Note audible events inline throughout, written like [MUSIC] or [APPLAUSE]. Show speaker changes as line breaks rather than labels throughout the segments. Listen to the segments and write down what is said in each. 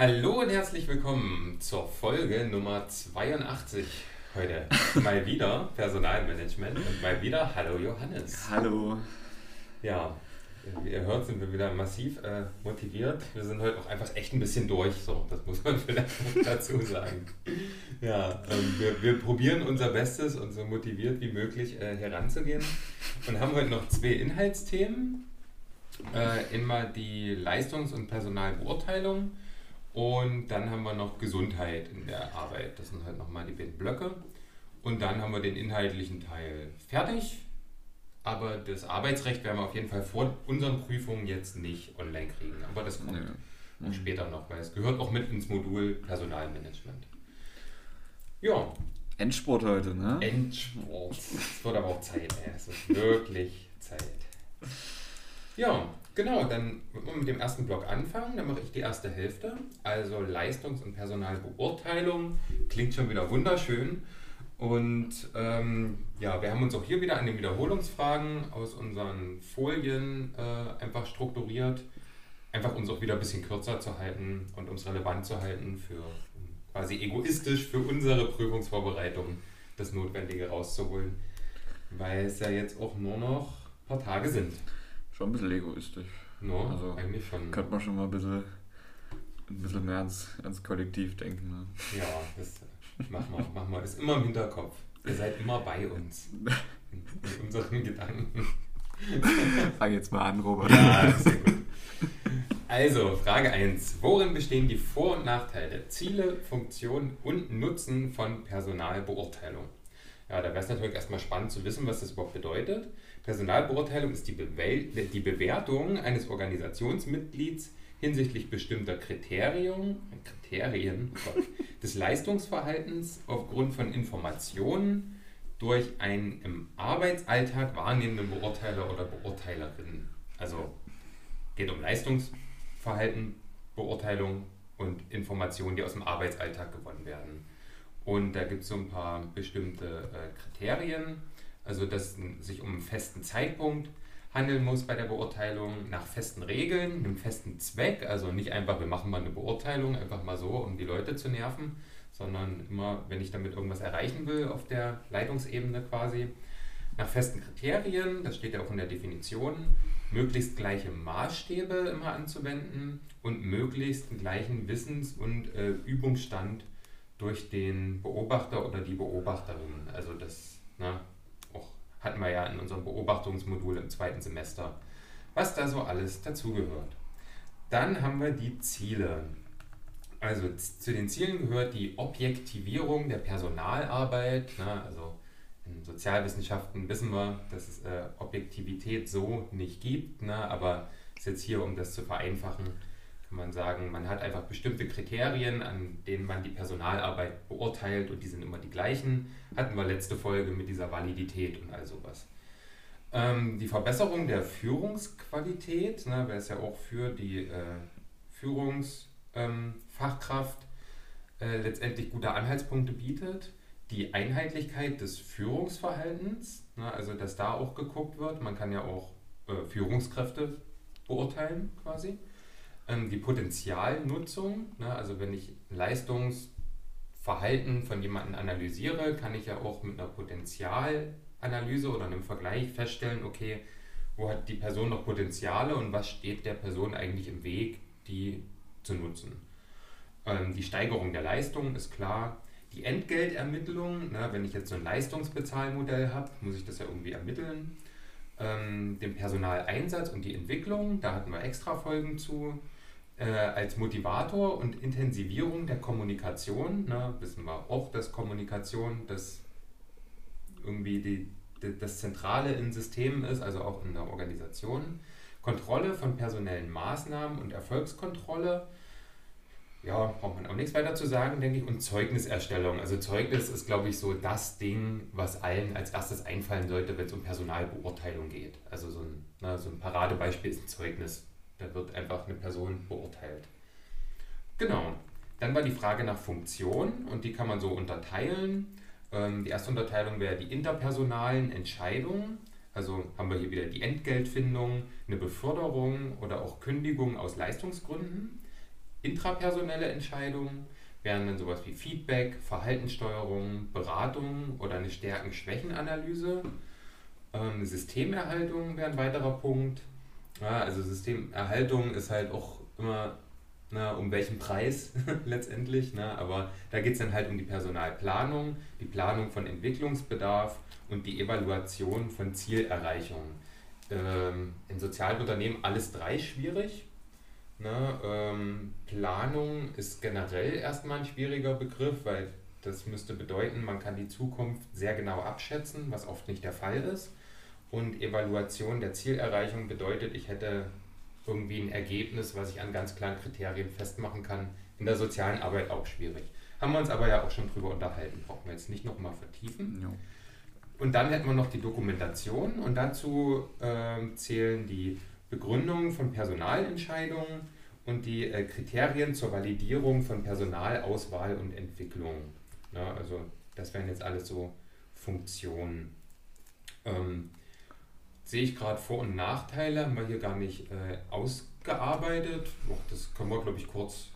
Hallo und herzlich willkommen zur Folge Nummer 82 heute. Mal wieder Personalmanagement und mal wieder Hallo Johannes.
Hallo.
Ja, wie ihr hört, sind wir wieder massiv äh, motiviert. Wir sind heute auch einfach echt ein bisschen durch, so, das muss man [LAUGHS] vielleicht dazu sagen. Ja, ähm, wir, wir, probieren unser Bestes und so motiviert wie möglich äh, heranzugehen und haben heute noch zwei Inhaltsthemen. Äh, immer die Leistungs- und Personalbeurteilung und dann haben wir noch Gesundheit in der Arbeit. Das sind halt nochmal die beiden Blöcke. Und dann haben wir den inhaltlichen Teil fertig aber das Arbeitsrecht werden wir auf jeden Fall vor unseren Prüfungen jetzt nicht online kriegen. Aber das kommt ja. Später noch, weil es gehört auch mit ins Modul Personalmanagement. Ja.
Endsport heute, ne?
Endsport. Es wird aber auch Zeit, ey. Es ist wirklich Zeit. Ja, genau, dann wollen wir mit dem ersten Block anfangen. Dann mache ich die erste Hälfte. Also Leistungs- und Personalbeurteilung. Klingt schon wieder wunderschön. Und ähm, ja, wir haben uns auch hier wieder an den Wiederholungsfragen aus unseren Folien äh, einfach strukturiert, einfach uns auch wieder ein bisschen kürzer zu halten und uns relevant zu halten für quasi egoistisch für unsere Prüfungsvorbereitung das Notwendige rauszuholen, weil es ja jetzt auch nur noch ein paar Tage sind.
Schon ein bisschen egoistisch.
No, also eigentlich schon.
Könnte man schon mal ein bisschen, ein bisschen mehr ans, ans Kollektiv denken. Ne?
Ja, das Mach mal, mach mal. Ist immer im Hinterkopf. Ihr seid immer bei uns. Mit unseren Gedanken.
Fang jetzt mal an, Robert.
Ja, sehr gut. Also, Frage 1. Worin bestehen die Vor- und Nachteile, Ziele, Funktionen und Nutzen von Personalbeurteilung? Ja, da wäre es natürlich erstmal spannend zu wissen, was das überhaupt bedeutet. Personalbeurteilung ist die, Bewe die Bewertung eines Organisationsmitglieds hinsichtlich bestimmter Kriterien, Kriterien oh [LAUGHS] des Leistungsverhaltens aufgrund von Informationen durch einen im Arbeitsalltag wahrnehmenden Beurteiler oder Beurteilerin. Also geht um Leistungsverhalten, Beurteilung und Informationen, die aus dem Arbeitsalltag gewonnen werden. Und da gibt es so ein paar bestimmte äh, Kriterien, also dass es sich um einen festen Zeitpunkt handeln muss bei der Beurteilung nach festen Regeln, einem festen Zweck. Also nicht einfach, wir machen mal eine Beurteilung, einfach mal so, um die Leute zu nerven, sondern immer, wenn ich damit irgendwas erreichen will auf der Leitungsebene quasi. Nach festen Kriterien, das steht ja auch in der Definition, möglichst gleiche Maßstäbe immer anzuwenden und möglichst einen gleichen Wissens- und äh, Übungsstand durch den Beobachter oder die Beobachterin. Also das, ne, hatten wir ja in unserem Beobachtungsmodul im zweiten Semester, was da so alles dazugehört. Dann haben wir die Ziele. Also zu den Zielen gehört die Objektivierung der Personalarbeit. Ne? Also in Sozialwissenschaften wissen wir, dass es äh, Objektivität so nicht gibt, ne? aber ist jetzt hier, um das zu vereinfachen, kann man sagen, man hat einfach bestimmte Kriterien, an denen man die Personalarbeit beurteilt und die sind immer die gleichen. Hatten wir letzte Folge mit dieser Validität und all sowas. Ähm, die Verbesserung der Führungsqualität, ne, weil es ja auch für die äh, Führungsfachkraft ähm, äh, letztendlich gute Anhaltspunkte bietet. Die Einheitlichkeit des Führungsverhaltens, ne, also dass da auch geguckt wird. Man kann ja auch äh, Führungskräfte beurteilen quasi die Potenzialnutzung. Ne? Also wenn ich Leistungsverhalten von jemandem analysiere, kann ich ja auch mit einer Potenzialanalyse oder einem Vergleich feststellen, okay, wo hat die Person noch Potenziale und was steht der Person eigentlich im Weg, die zu nutzen. Ähm, die Steigerung der Leistung ist klar. Die Entgeltermittlung, ne, wenn ich jetzt so ein Leistungsbezahlmodell habe, muss ich das ja irgendwie ermitteln. Ähm, den Personaleinsatz und die Entwicklung, da hatten wir extra Folgen zu äh, als Motivator und Intensivierung der Kommunikation. Ne, wissen wir auch, dass Kommunikation das irgendwie die, die, das Zentrale in Systemen ist, also auch in der Organisation. Kontrolle von personellen Maßnahmen und Erfolgskontrolle. Ja, braucht man auch nichts weiter zu sagen, denke ich. Und Zeugniserstellung. Also Zeugnis ist, glaube ich, so das Ding, was allen als erstes einfallen sollte, wenn es um Personalbeurteilung geht. Also so ein, na, so ein Paradebeispiel ist ein Zeugnis. Da wird einfach eine Person beurteilt. Genau. Dann war die Frage nach Funktion und die kann man so unterteilen. Ähm, die erste Unterteilung wäre die interpersonalen Entscheidungen. Also haben wir hier wieder die Entgeltfindung, eine Beförderung oder auch Kündigung aus Leistungsgründen. Intrapersonelle Entscheidungen wären dann sowas wie Feedback, Verhaltenssteuerung, Beratung oder eine Stärken-Schwächen-Analyse. Ähm, Systemerhaltung wäre ein weiterer Punkt. Ja, also Systemerhaltung ist halt auch immer na, um welchen Preis [LAUGHS] letztendlich. Na, aber da geht es dann halt um die Personalplanung, die Planung von Entwicklungsbedarf und die Evaluation von Zielerreichung. Ähm, in sozialen Unternehmen alles drei schwierig. Ne? Ähm, Planung ist generell erstmal ein schwieriger Begriff, weil das müsste bedeuten, man kann die Zukunft sehr genau abschätzen, was oft nicht der Fall ist. Und Evaluation der Zielerreichung bedeutet, ich hätte irgendwie ein Ergebnis, was ich an ganz klaren Kriterien festmachen kann. In der sozialen Arbeit auch schwierig. Haben wir uns aber ja auch schon drüber unterhalten, brauchen wir jetzt nicht nochmal vertiefen. Ja. Und dann hätten wir noch die Dokumentation und dazu äh, zählen die Begründung von Personalentscheidungen und die äh, Kriterien zur Validierung von Personalauswahl und Entwicklung. Ja, also das wären jetzt alles so Funktionen. Ähm, sehe ich gerade Vor- und Nachteile, haben wir hier gar nicht äh, ausgearbeitet. Och, das können wir, glaube ich, kurz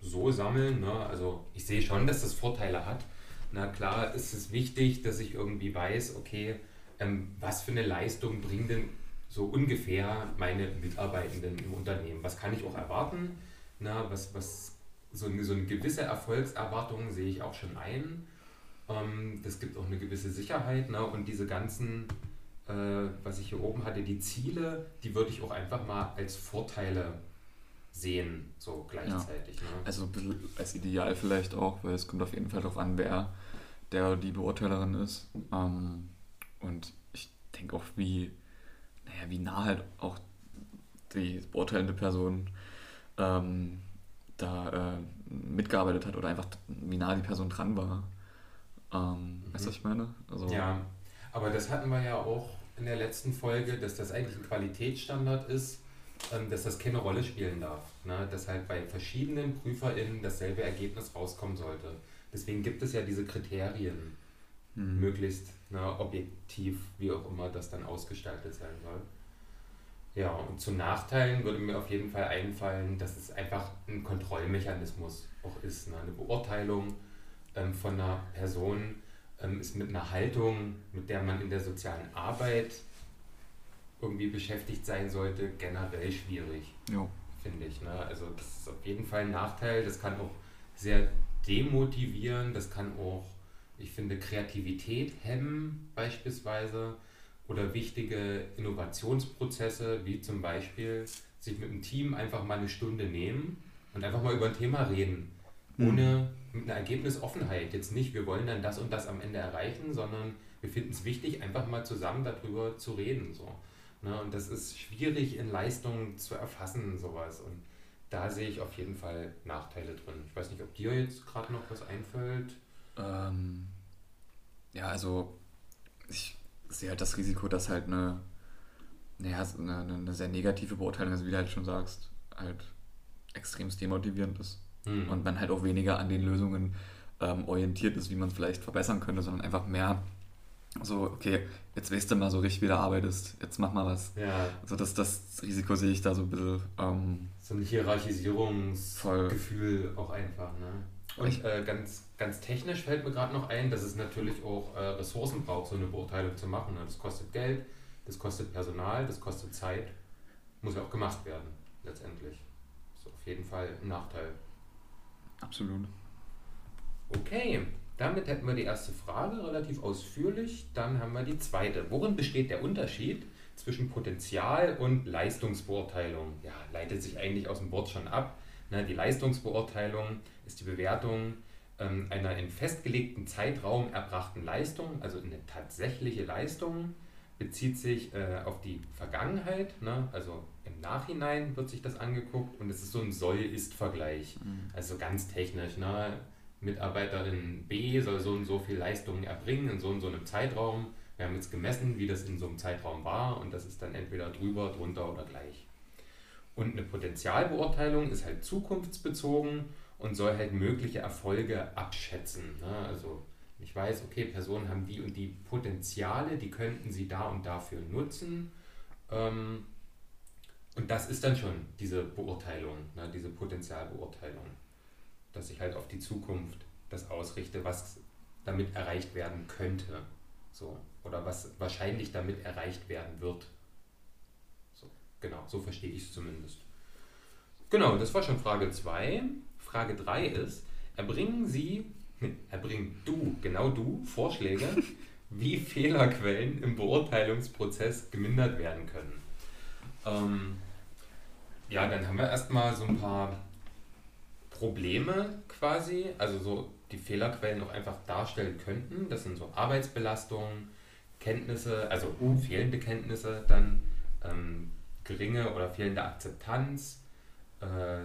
so sammeln. Ne? Also ich sehe schon, dass das Vorteile hat. Na klar ist es wichtig, dass ich irgendwie weiß, okay, ähm, was für eine Leistung bringen denn so ungefähr meine Mitarbeitenden im Unternehmen? Was kann ich auch erwarten? Na, was, was, so, eine, so eine gewisse Erfolgserwartung sehe ich auch schon ein. Ähm, das gibt auch eine gewisse Sicherheit. Ne? Und diese ganzen äh, was ich hier oben hatte, die Ziele, die würde ich auch einfach mal als Vorteile sehen, so gleichzeitig. Ja.
Ne? Also ein bisschen als Ideal vielleicht auch, weil es kommt auf jeden Fall darauf an, wer der die Beurteilerin ist. Ähm, und ich denke auch, wie, naja, wie nah halt auch die beurteilende Person ähm, da äh, mitgearbeitet hat oder einfach wie nah die Person dran war. Ähm, mhm. Weißt du, was ich meine?
Also, ja, aber das hatten wir ja auch in der letzten Folge, dass das eigentlich ein Qualitätsstandard ist, ähm, dass das keine Rolle spielen darf. Ne? Dass halt bei verschiedenen PrüferInnen dasselbe Ergebnis rauskommen sollte. Deswegen gibt es ja diese Kriterien, mhm. möglichst ne, objektiv, wie auch immer das dann ausgestaltet sein soll. Ja, und zu Nachteilen würde mir auf jeden Fall einfallen, dass es einfach ein Kontrollmechanismus auch ist, ne? eine Beurteilung ähm, von einer Person, ähm, ist mit einer Haltung, mit der man in der sozialen Arbeit irgendwie beschäftigt sein sollte, generell schwierig, finde ich. Ne? Also das ist auf jeden Fall ein Nachteil. Das kann auch sehr demotivieren, das kann auch, ich finde, Kreativität hemmen beispielsweise oder wichtige Innovationsprozesse, wie zum Beispiel sich mit einem Team einfach mal eine Stunde nehmen und einfach mal über ein Thema reden ohne mit einer Ergebnisoffenheit. Jetzt nicht, wir wollen dann das und das am Ende erreichen, sondern wir finden es wichtig, einfach mal zusammen darüber zu reden. So. Ne? Und das ist schwierig in Leistungen zu erfassen, sowas. Und da sehe ich auf jeden Fall Nachteile drin. Ich weiß nicht, ob dir jetzt gerade noch was einfällt.
Ähm, ja, also ich sehe halt das Risiko, dass halt eine, naja, eine, eine sehr negative Beurteilung, also wie du halt schon sagst, halt extrem demotivierend ist. Mhm. Und man halt auch weniger an den Lösungen ähm, orientiert ist, wie man es vielleicht verbessern könnte, sondern einfach mehr so, okay, jetzt weißt du mal so richtig, wie du arbeitest, jetzt mach mal was. Ja. Also das, das Risiko sehe ich da so ein bisschen. Ähm,
so ein Hierarchisierungsgefühl auch einfach, ne? Und äh, ganz, ganz technisch fällt mir gerade noch ein, dass es natürlich auch äh, Ressourcen braucht, so eine Beurteilung zu machen. Das kostet Geld, das kostet Personal, das kostet Zeit. Muss ja auch gemacht werden, letztendlich. Ist auf jeden Fall ein Nachteil.
Absolut.
Okay, damit hätten wir die erste Frage relativ ausführlich. Dann haben wir die zweite. Worin besteht der Unterschied zwischen Potenzial und Leistungsbeurteilung? Ja, leitet sich eigentlich aus dem Wort schon ab. Na, die Leistungsbeurteilung ist die Bewertung ähm, einer in festgelegten Zeitraum erbrachten Leistung, also eine tatsächliche Leistung, bezieht sich äh, auf die Vergangenheit, ne? also im Nachhinein wird sich das angeguckt und es ist so ein Soll-Ist-Vergleich. Mhm. Also ganz technisch. Ne? Mitarbeiterin B soll so und so viel Leistungen erbringen in so und so einem Zeitraum. Wir haben jetzt gemessen, wie das in so einem Zeitraum war und das ist dann entweder drüber, drunter oder gleich. Und eine Potenzialbeurteilung ist halt zukunftsbezogen und soll halt mögliche Erfolge abschätzen. Ne? Also ich weiß, okay, Personen haben die und die Potenziale, die könnten sie da und dafür nutzen. Ähm, Und das ist dann schon diese Beurteilung, ne, diese Potenzialbeurteilung, dass ich halt auf die Zukunft das ausrichte, was damit erreicht werden könnte. So. Oder was wahrscheinlich damit erreicht werden wird. Genau, so verstehe ich es zumindest. Genau, das war schon Frage 2. Frage 3 ist, erbringen Sie, [LAUGHS] erbringen du, genau du, Vorschläge, [LAUGHS] wie Fehlerquellen im Beurteilungsprozess gemindert werden können. Ähm, ja, dann haben wir erstmal so ein paar Probleme quasi, also so die Fehlerquellen noch einfach darstellen könnten. Das sind so Arbeitsbelastungen, Kenntnisse, also uh, fehlende Kenntnisse, dann ähm, geringe oder fehlende Akzeptanz, äh,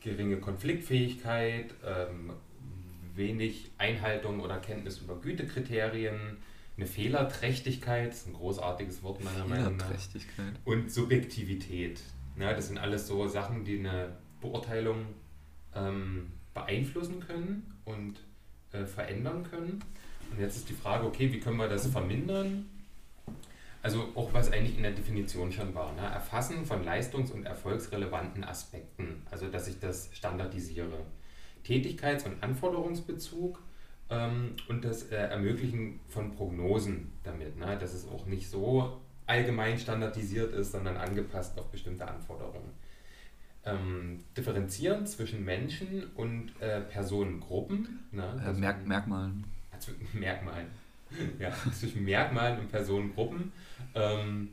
geringe Konfliktfähigkeit, ähm, wenig Einhaltung oder Kenntnis über Gütekriterien, eine Fehlerträchtigkeit, das ist ein großartiges Wort meiner Meinung nach. Und Subjektivität. Ja, das sind alles so Sachen, die eine Beurteilung ähm, beeinflussen können und äh, verändern können. Und jetzt ist die Frage, okay, wie können wir das vermindern? Also auch was eigentlich in der Definition schon war. Ne? Erfassen von leistungs- und erfolgsrelevanten Aspekten, also dass ich das standardisiere. Tätigkeits- und Anforderungsbezug ähm, und das äh, Ermöglichen von Prognosen damit, ne? dass es auch nicht so allgemein standardisiert ist, sondern angepasst auf bestimmte Anforderungen. Ähm, differenzieren zwischen Menschen und äh, Personengruppen.
Ne? Äh, Merk Merkmalen.
Merkmalen. [LAUGHS] ja, zwischen Merkmalen und Personengruppen. Ähm,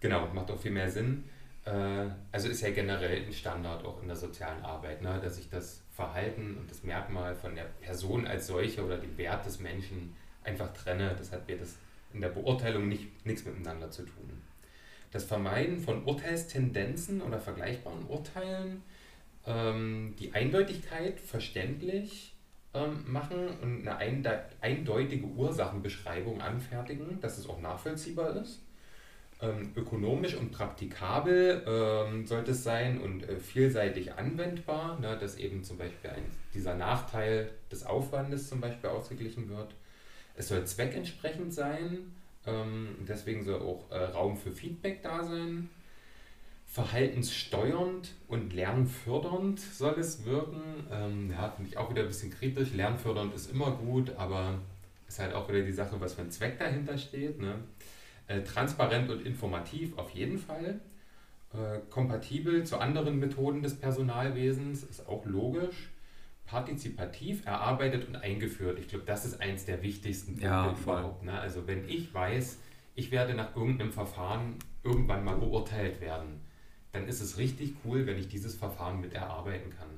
genau, macht auch viel mehr Sinn. Äh, also ist ja generell ein Standard auch in der sozialen Arbeit, ne? dass ich das Verhalten und das Merkmal von der Person als solche oder den Wert des Menschen einfach trenne. Das hat mir das in der Beurteilung nicht, nichts miteinander zu tun. Das Vermeiden von Urteilstendenzen oder vergleichbaren Urteilen, ähm, die Eindeutigkeit verständlich machen und eine eindeutige Ursachenbeschreibung anfertigen, dass es auch nachvollziehbar ist. Ähm, ökonomisch und praktikabel ähm, sollte es sein und äh, vielseitig anwendbar, ne, dass eben zum Beispiel ein, dieser Nachteil des Aufwandes zum Beispiel ausgeglichen wird. Es soll zweckentsprechend sein, ähm, deswegen soll auch äh, Raum für Feedback da sein. Verhaltenssteuernd und lernfördernd soll es wirken. Ähm, ja, finde ich auch wieder ein bisschen kritisch. Lernfördernd ist immer gut, aber ist halt auch wieder die Sache, was für ein Zweck dahinter steht. Ne? Äh, transparent und informativ auf jeden Fall. Äh, kompatibel zu anderen Methoden des Personalwesens ist auch logisch. Partizipativ erarbeitet und eingeführt. Ich glaube, das ist eins der wichtigsten Punkte
ja,
überhaupt. Ne? Also wenn ich weiß, ich werde nach irgendeinem Verfahren irgendwann mal beurteilt werden, dann ist es richtig cool, wenn ich dieses Verfahren mit erarbeiten kann.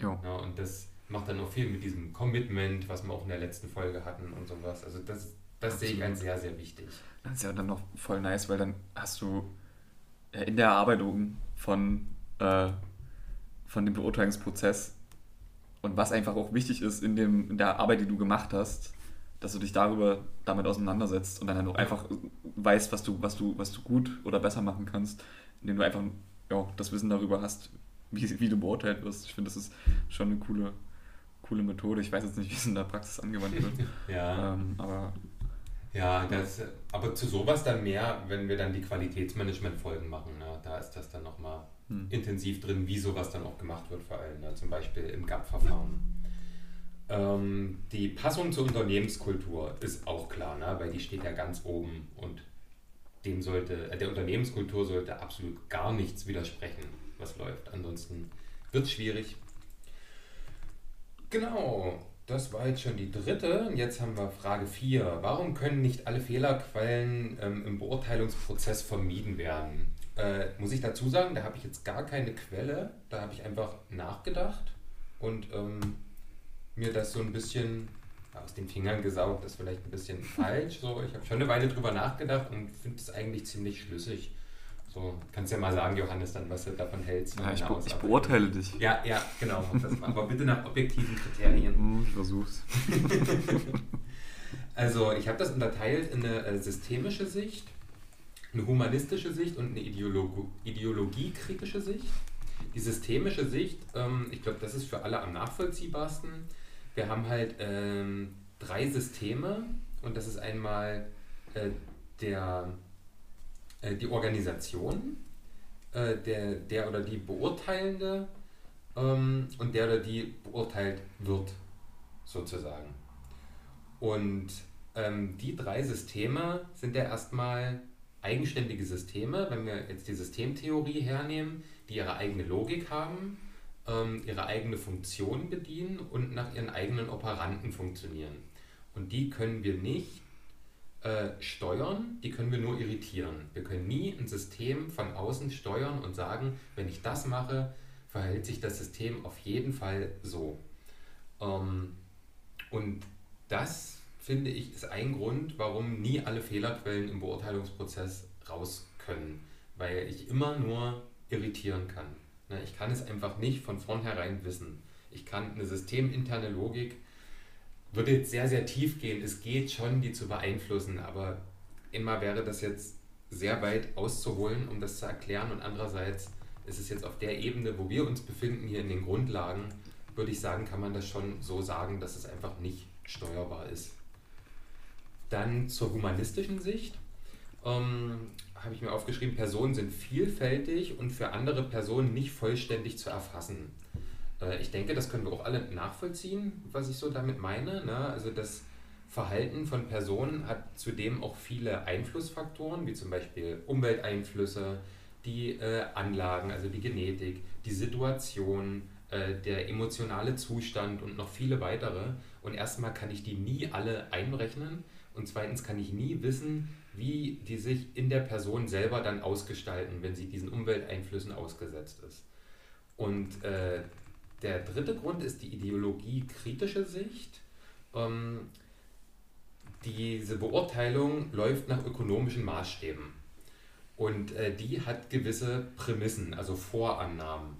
Ja. und das macht dann auch viel mit diesem Commitment, was wir auch in der letzten Folge hatten und sowas. Also das, das sehe ich als sehr, sehr wichtig.
Das ist ja dann noch voll nice, weil dann hast du in der Erarbeitung von, äh, von dem Beurteilungsprozess und was einfach auch wichtig ist in, dem, in der Arbeit, die du gemacht hast, dass du dich darüber damit auseinandersetzt und dann halt auch einfach weißt, was du, was du, was du gut oder besser machen kannst, indem du einfach ja, das Wissen darüber hast, wie, wie du beurteilt wirst. Ich finde, das ist schon eine coole, coole Methode. Ich weiß jetzt nicht, wie es in der Praxis angewandt wird. [LAUGHS]
ja.
Ähm, aber
ja, das, aber zu sowas dann mehr, wenn wir dann die Qualitätsmanagement-Folgen machen. Ne? Da ist das dann nochmal hm. intensiv drin, wie sowas dann auch gemacht wird, vor allem ne? zum Beispiel im GAP-Verfahren. Ähm, die Passung zur Unternehmenskultur ist auch klar, ne? weil die steht ja ganz oben und dem sollte, äh, der Unternehmenskultur sollte absolut gar nichts widersprechen, was läuft. Ansonsten wird es schwierig. Genau, das war jetzt schon die dritte. Jetzt haben wir Frage 4. Warum können nicht alle Fehlerquellen ähm, im Beurteilungsprozess vermieden werden? Äh, muss ich dazu sagen, da habe ich jetzt gar keine Quelle. Da habe ich einfach nachgedacht und ähm, mir das so ein bisschen aus den Fingern gesaugt. Das ist vielleicht ein bisschen [LAUGHS] falsch. So, ich habe schon eine Weile drüber nachgedacht und finde es eigentlich ziemlich schlüssig. So, kannst ja mal sagen, Johannes, dann, was du davon hältst.
Ja, ich, be ich beurteile dich.
Ja, ja, genau. Aber bitte nach objektiven Kriterien. [LAUGHS]
Hm, ich versuch's. [LAUGHS]
also, ich habe das unterteilt in eine äh, systemische Sicht, eine humanistische Sicht und eine Ideolog ideologiekritische Sicht. Die systemische Sicht, ähm, ich glaube, das ist für alle am nachvollziehbarsten. Wir haben halt ähm, drei Systeme und das ist einmal äh, der äh, die Organisation, äh, der, der oder die Beurteilende ähm, und der oder die beurteilt wird, sozusagen. Und ähm, die drei Systeme sind ja erstmal eigenständige Systeme, wenn wir jetzt die Systemtheorie hernehmen, die ihre eigene Logik haben, ähm, ihre eigene Funktion bedienen und nach ihren eigenen Operanten funktionieren. Und die können wir nicht äh, steuern, die können wir nur irritieren. Wir können nie ein System von außen steuern und sagen, wenn ich das mache, verhält sich das System auf jeden Fall so. Ähm, und das, finde ich, ist ein Grund, warum nie alle Fehlerquellen im Beurteilungsprozess raus können, weil ich immer nur irritieren kann. Ich kann es einfach nicht von vornherein wissen. Ich kann eine systeminterne Logik, würde jetzt sehr, sehr tief gehen. Es geht schon, die zu beeinflussen, aber immer wäre das jetzt sehr weit auszuholen, um das zu erklären. Und andererseits ist es jetzt auf der Ebene, wo wir uns befinden, hier in den Grundlagen, würde ich sagen, kann man das schon so sagen, dass es einfach nicht steuerbar ist. Dann zur humanistischen Sicht ähm, habe ich mir aufgeschrieben, Personen sind vielfältig und für andere Personen nicht vollständig zu erfassen. Äh, ich denke, das können wir auch alle nachvollziehen, was ich so damit meine. Ne? Also das Verhalten von Personen hat zudem auch viele Einflussfaktoren, wie zum Beispiel Umwelteinflüsse, die äh, Anlagen, also die Genetik, die Situation, äh, der emotionale Zustand und noch viele weitere. Und erstmal kann ich die nie alle einrechnen und zweitens kann ich nie wissen, wie die sich in der Person selber dann ausgestalten, wenn sie diesen Umwelteinflüssen ausgesetzt ist. Und äh, der dritte Grund ist die ideologiekritische Sicht. Ähm, diese Beurteilung läuft nach ökonomischen Maßstäben. Und äh, die hat gewisse Prämissen, also Vorannahmen.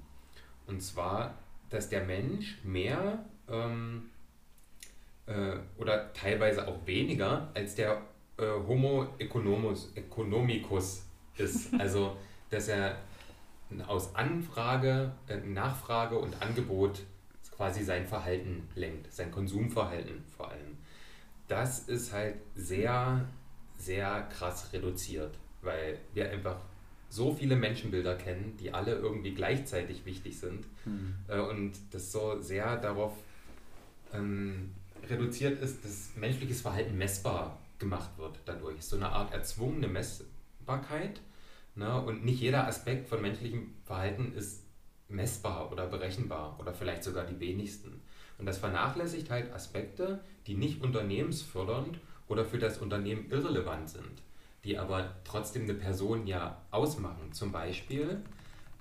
Und zwar, dass der Mensch mehr ähm, äh, oder teilweise auch weniger als der äh, Homo economus, economicus ist. [LAUGHS] Also, dass er aus Anfrage, äh, Nachfrage und Angebot quasi sein Verhalten lenkt, sein Konsumverhalten vor allem. Das ist halt sehr, sehr krass reduziert weil wir einfach so viele Menschenbilder kennen, die alle irgendwie gleichzeitig wichtig sind mhm. äh, und das so sehr darauf ähm, reduziert ist, dass menschliches Verhalten messbar gemacht wird dadurch. So eine Art erzwungene Messbarkeit ne? und nicht jeder Aspekt von menschlichem Verhalten ist messbar oder berechenbar oder vielleicht sogar die wenigsten. Und das vernachlässigt halt Aspekte, die nicht unternehmensfördernd oder für das Unternehmen irrelevant sind die aber trotzdem eine Person ja ausmachen. Zum Beispiel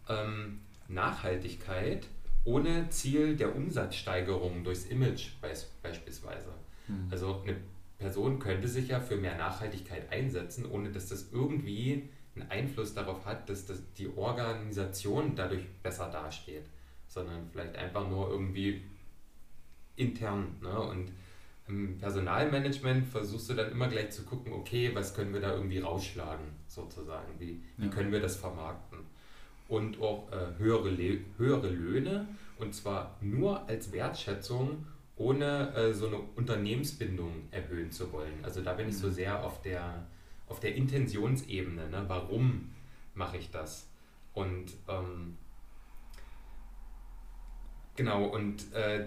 ähm, Nachhaltigkeit ohne Ziel der Umsatzsteigerung durchs Image beis beispielsweise. Mhm. Also eine Person könnte sich ja für mehr Nachhaltigkeit einsetzen, ohne dass das irgendwie einen Einfluss darauf hat, dass das die Organisation dadurch besser dasteht, sondern vielleicht einfach nur irgendwie intern. Ne? Und im Personalmanagement versuchst du dann immer gleich zu gucken, okay, was können wir da irgendwie rausschlagen, sozusagen, wie, wie können wir das vermarkten. Und auch äh, höhere, Le höhere Löhne, und zwar nur als Wertschätzung, ohne äh, so eine Unternehmensbindung erhöhen zu wollen. Also da bin ich so mhm. sehr auf der, auf der Intentionsebene, ne? warum mache ich das? Und ähm, genau, und äh,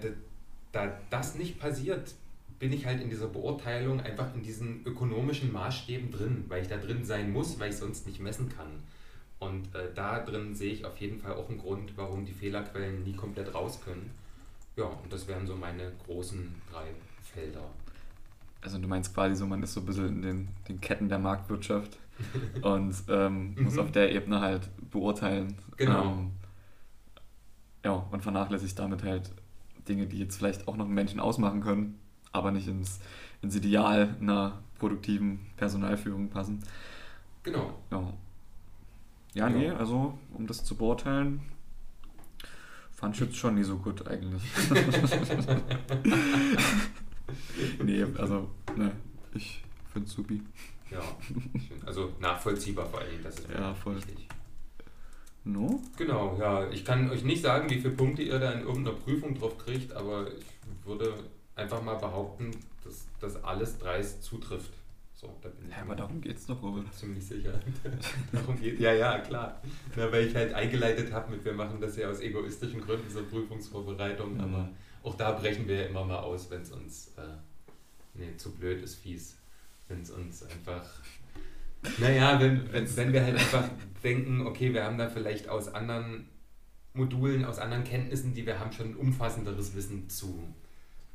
da das nicht passiert, bin ich halt in dieser Beurteilung einfach in diesen ökonomischen Maßstäben drin, weil ich da drin sein muss, weil ich sonst nicht messen kann. Und äh, da drin sehe ich auf jeden Fall auch einen Grund, warum die Fehlerquellen nie komplett raus können. Ja, und das wären so meine großen drei Felder.
Also du meinst quasi so, man ist so ein bisschen in den, den Ketten der Marktwirtschaft [LAUGHS] und ähm, muss mhm. auf der Ebene halt beurteilen. Genau. Ähm, ja, und vernachlässigt damit halt Dinge, die jetzt vielleicht auch noch Menschen ausmachen können, aber nicht ins, ins Ideal einer produktiven Personalführung passen.
Genau.
Ja. Ja, genau. nee, also um das zu beurteilen, fand ich jetzt schon nie so gut eigentlich. [LAUGHS] nee, also, ne, ich finde es supi.
Ja, also nachvollziehbar vor allem, das ist
ja, voll. wichtig.
No? Genau, ja. Ich kann euch nicht sagen, wie viele Punkte ihr da in irgendeiner Prüfung drauf kriegt, aber ich würde einfach mal behaupten, dass das alles dreist zutrifft. So, da bin ich
Ja, aber darum geht's doch, Robert. [LAUGHS]
ziemlich sicher. [LAUGHS] darum geht Ja, ja, klar. Na, weil ich halt eingeleitet habe mit, wir machen das ja aus egoistischen Gründen zur Prüfungsvorbereitung,
Mhm.
aber auch da brechen wir ja immer mal aus, wenn es uns, äh, nee, zu blöd ist fies, wenn es uns einfach, naja, wenn, wenn, wenn wir halt einfach denken, okay, wir haben da vielleicht aus anderen Modulen, aus anderen Kenntnissen, die wir haben, schon ein umfassenderes Wissen zu.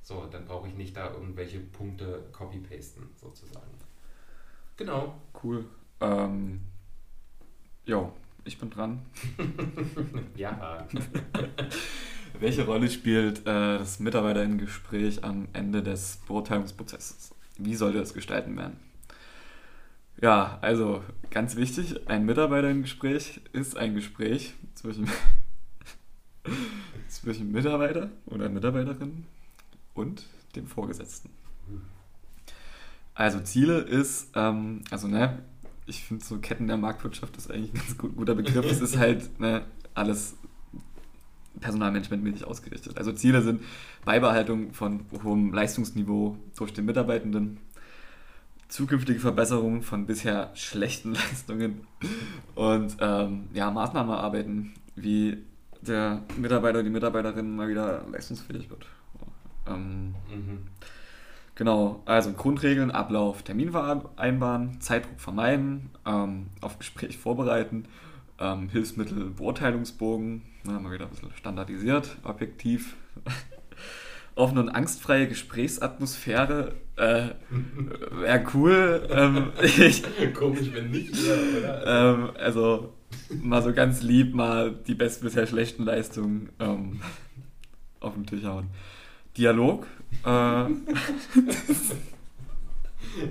So, dann brauche ich nicht da irgendwelche Punkte copy-pasten, sozusagen. Genau.
Cool. Ähm, jo, ich bin dran. [LAUGHS]
Ja. [LAUGHS]
Welche Rolle spielt äh, das Mitarbeiterinnengespräch am Ende des Beurteilungsprozesses? Wie sollte es gestalten werden? Ja, also ganz wichtig, ein Mitarbeiterinnengespräch ist ein Gespräch zwischen, [LAUGHS] zwischen Mitarbeiter oder Mitarbeiterin und dem Vorgesetzten. Also Ziele ist, ähm, also ne, ich finde so Ketten der Marktwirtschaft ist eigentlich ein ganz gut, guter Begriff. es ist halt ne, alles personalmanagementmäßig ausgerichtet. Also Ziele sind Beibehaltung von hohem Leistungsniveau durch den Mitarbeitenden, zukünftige Verbesserung von bisher schlechten [LAUGHS] Leistungen und ähm, ja, Maßnahmen erarbeiten, wie der Mitarbeiter, die Mitarbeiterin mal wieder leistungsfähig wird. Ähm,
Mhm.
Genau, also Grundregeln, Ablauf, Termin vereinbaren, Zeitdruck vermeiden, ähm, auf Gespräch vorbereiten, ähm, Hilfsmittel, Beurteilungsbogen, na, mal wieder ein bisschen standardisiert, objektiv, [LAUGHS] offene und angstfreie Gesprächsatmosphäre, äh, wäre cool. Ähm, ich, [LAUGHS]
Komisch, wenn nicht, ja,
ähm, also mal so ganz lieb mal die best bisher schlechten Leistungen ähm, auf den Tisch hauen. Dialog, [LAUGHS]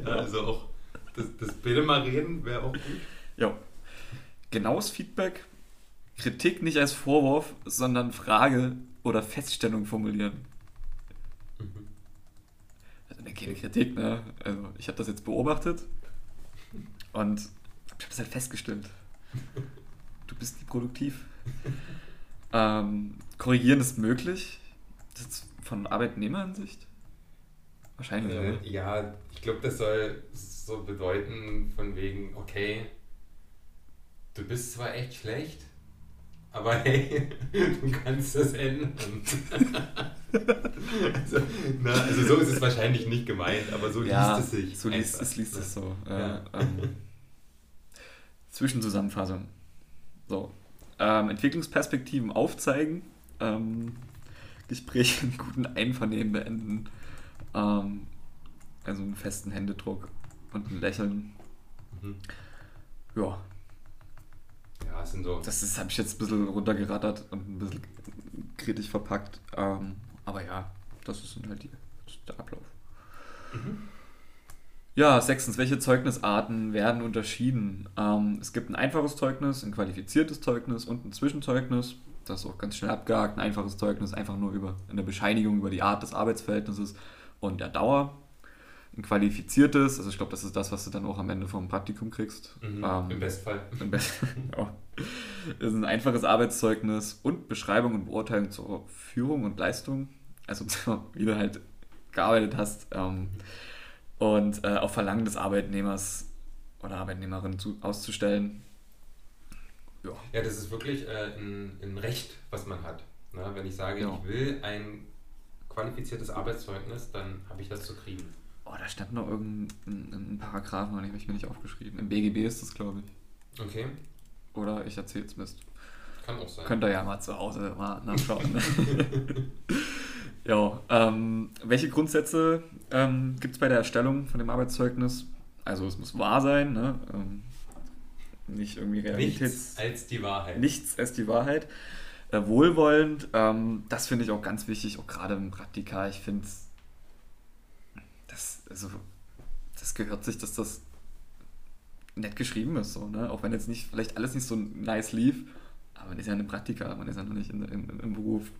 Also auch das, das bitte mal reden wäre auch gut.
Ja. Genaues Feedback, Kritik nicht als Vorwurf, sondern Frage oder Feststellung formulieren.
Mhm.
Also ne, keine Kritik, ne? Also ich habe das jetzt beobachtet und ich habe das halt festgestellt. Du bist nicht produktiv. [LAUGHS] Ähm, korrigieren ist möglich. Das ist von Arbeitnehmeransicht? Wahrscheinlich,
Äh, ja, ich glaube, das soll so bedeuten, von wegen, okay, du bist zwar echt schlecht, aber [LAUGHS] hey, du kannst das ändern. [LAUGHS] also, na, also so ist es wahrscheinlich nicht gemeint, aber so
ja,
liest es sich.
So liest, es liest es so. Äh,
Ja.
ähm, Zwischenzusammenfassung. So. Ähm, Entwicklungsperspektiven aufzeigen, ähm, Gespräche [LAUGHS] in guten Einvernehmen beenden, ähm, also einen festen Händedruck und ein Lächeln.
Mhm.
Ja,
Ja, es sind so.
das habe ich jetzt ein bisschen runtergerattert und ein bisschen kritisch verpackt. Ähm, aber ja, das ist halt die, das ist der Ablauf. Ja, sechstens, welche Zeugnisarten werden unterschieden? Ähm, es gibt ein einfaches Zeugnis, ein qualifiziertes Zeugnis und ein Zwischenzeugnis. Das ist auch ganz schnell abgehakt. Ein einfaches Zeugnis einfach nur über eine Bescheinigung über die Art des Arbeitsverhältnisses und der Dauer. Ein qualifiziertes, also ich glaube, das ist das, was du dann auch am Ende vom Praktikum kriegst.
Mhm,
Ähm,
Im Bestfall.
im besten, [LAUGHS] ja. ist ein einfaches Arbeitszeugnis und Beschreibung und Beurteilung zur Führung und Leistung. Also [LAUGHS] wie du halt gearbeitet hast. Ähm, und äh, auf Verlangen des Arbeitnehmers oder Arbeitnehmerin zu, auszustellen. Ja.
Ja, das ist wirklich äh, ein, ein Recht, was man hat. Na, wenn ich sage,
Ja.
ich will ein qualifiziertes Arbeitszeugnis, dann habe ich das zu kriegen.
Oh, da stand noch irgendein ein Paragraphen, den habe ich mir nicht aufgeschrieben. Im BGB ist das, glaube ich.
Okay,
Oder ich erzähle jetzt Mist.
kann auch sein.
Könnt ihr ja mal zu Hause mal nachschauen. [LAUGHS] [LAUGHS] ja, ähm, welche Grundsätze ähm, gibt es bei der Erstellung von dem Arbeitszeugnis? Also es muss wahr sein, ne? ähm, nicht irgendwie Realitäts...
Nichts als die Wahrheit.
Nichts als die Wahrheit. Äh, wohlwollend, ähm, das finde ich auch ganz wichtig, auch gerade im Praktika. Ich finde, das, also, das gehört sich, dass das nett geschrieben ist, so, ne? Auch wenn jetzt nicht, vielleicht alles nicht so nice lief, aber man ist ja in einem Praktika, man ist ja noch nicht in, in, im Beruf.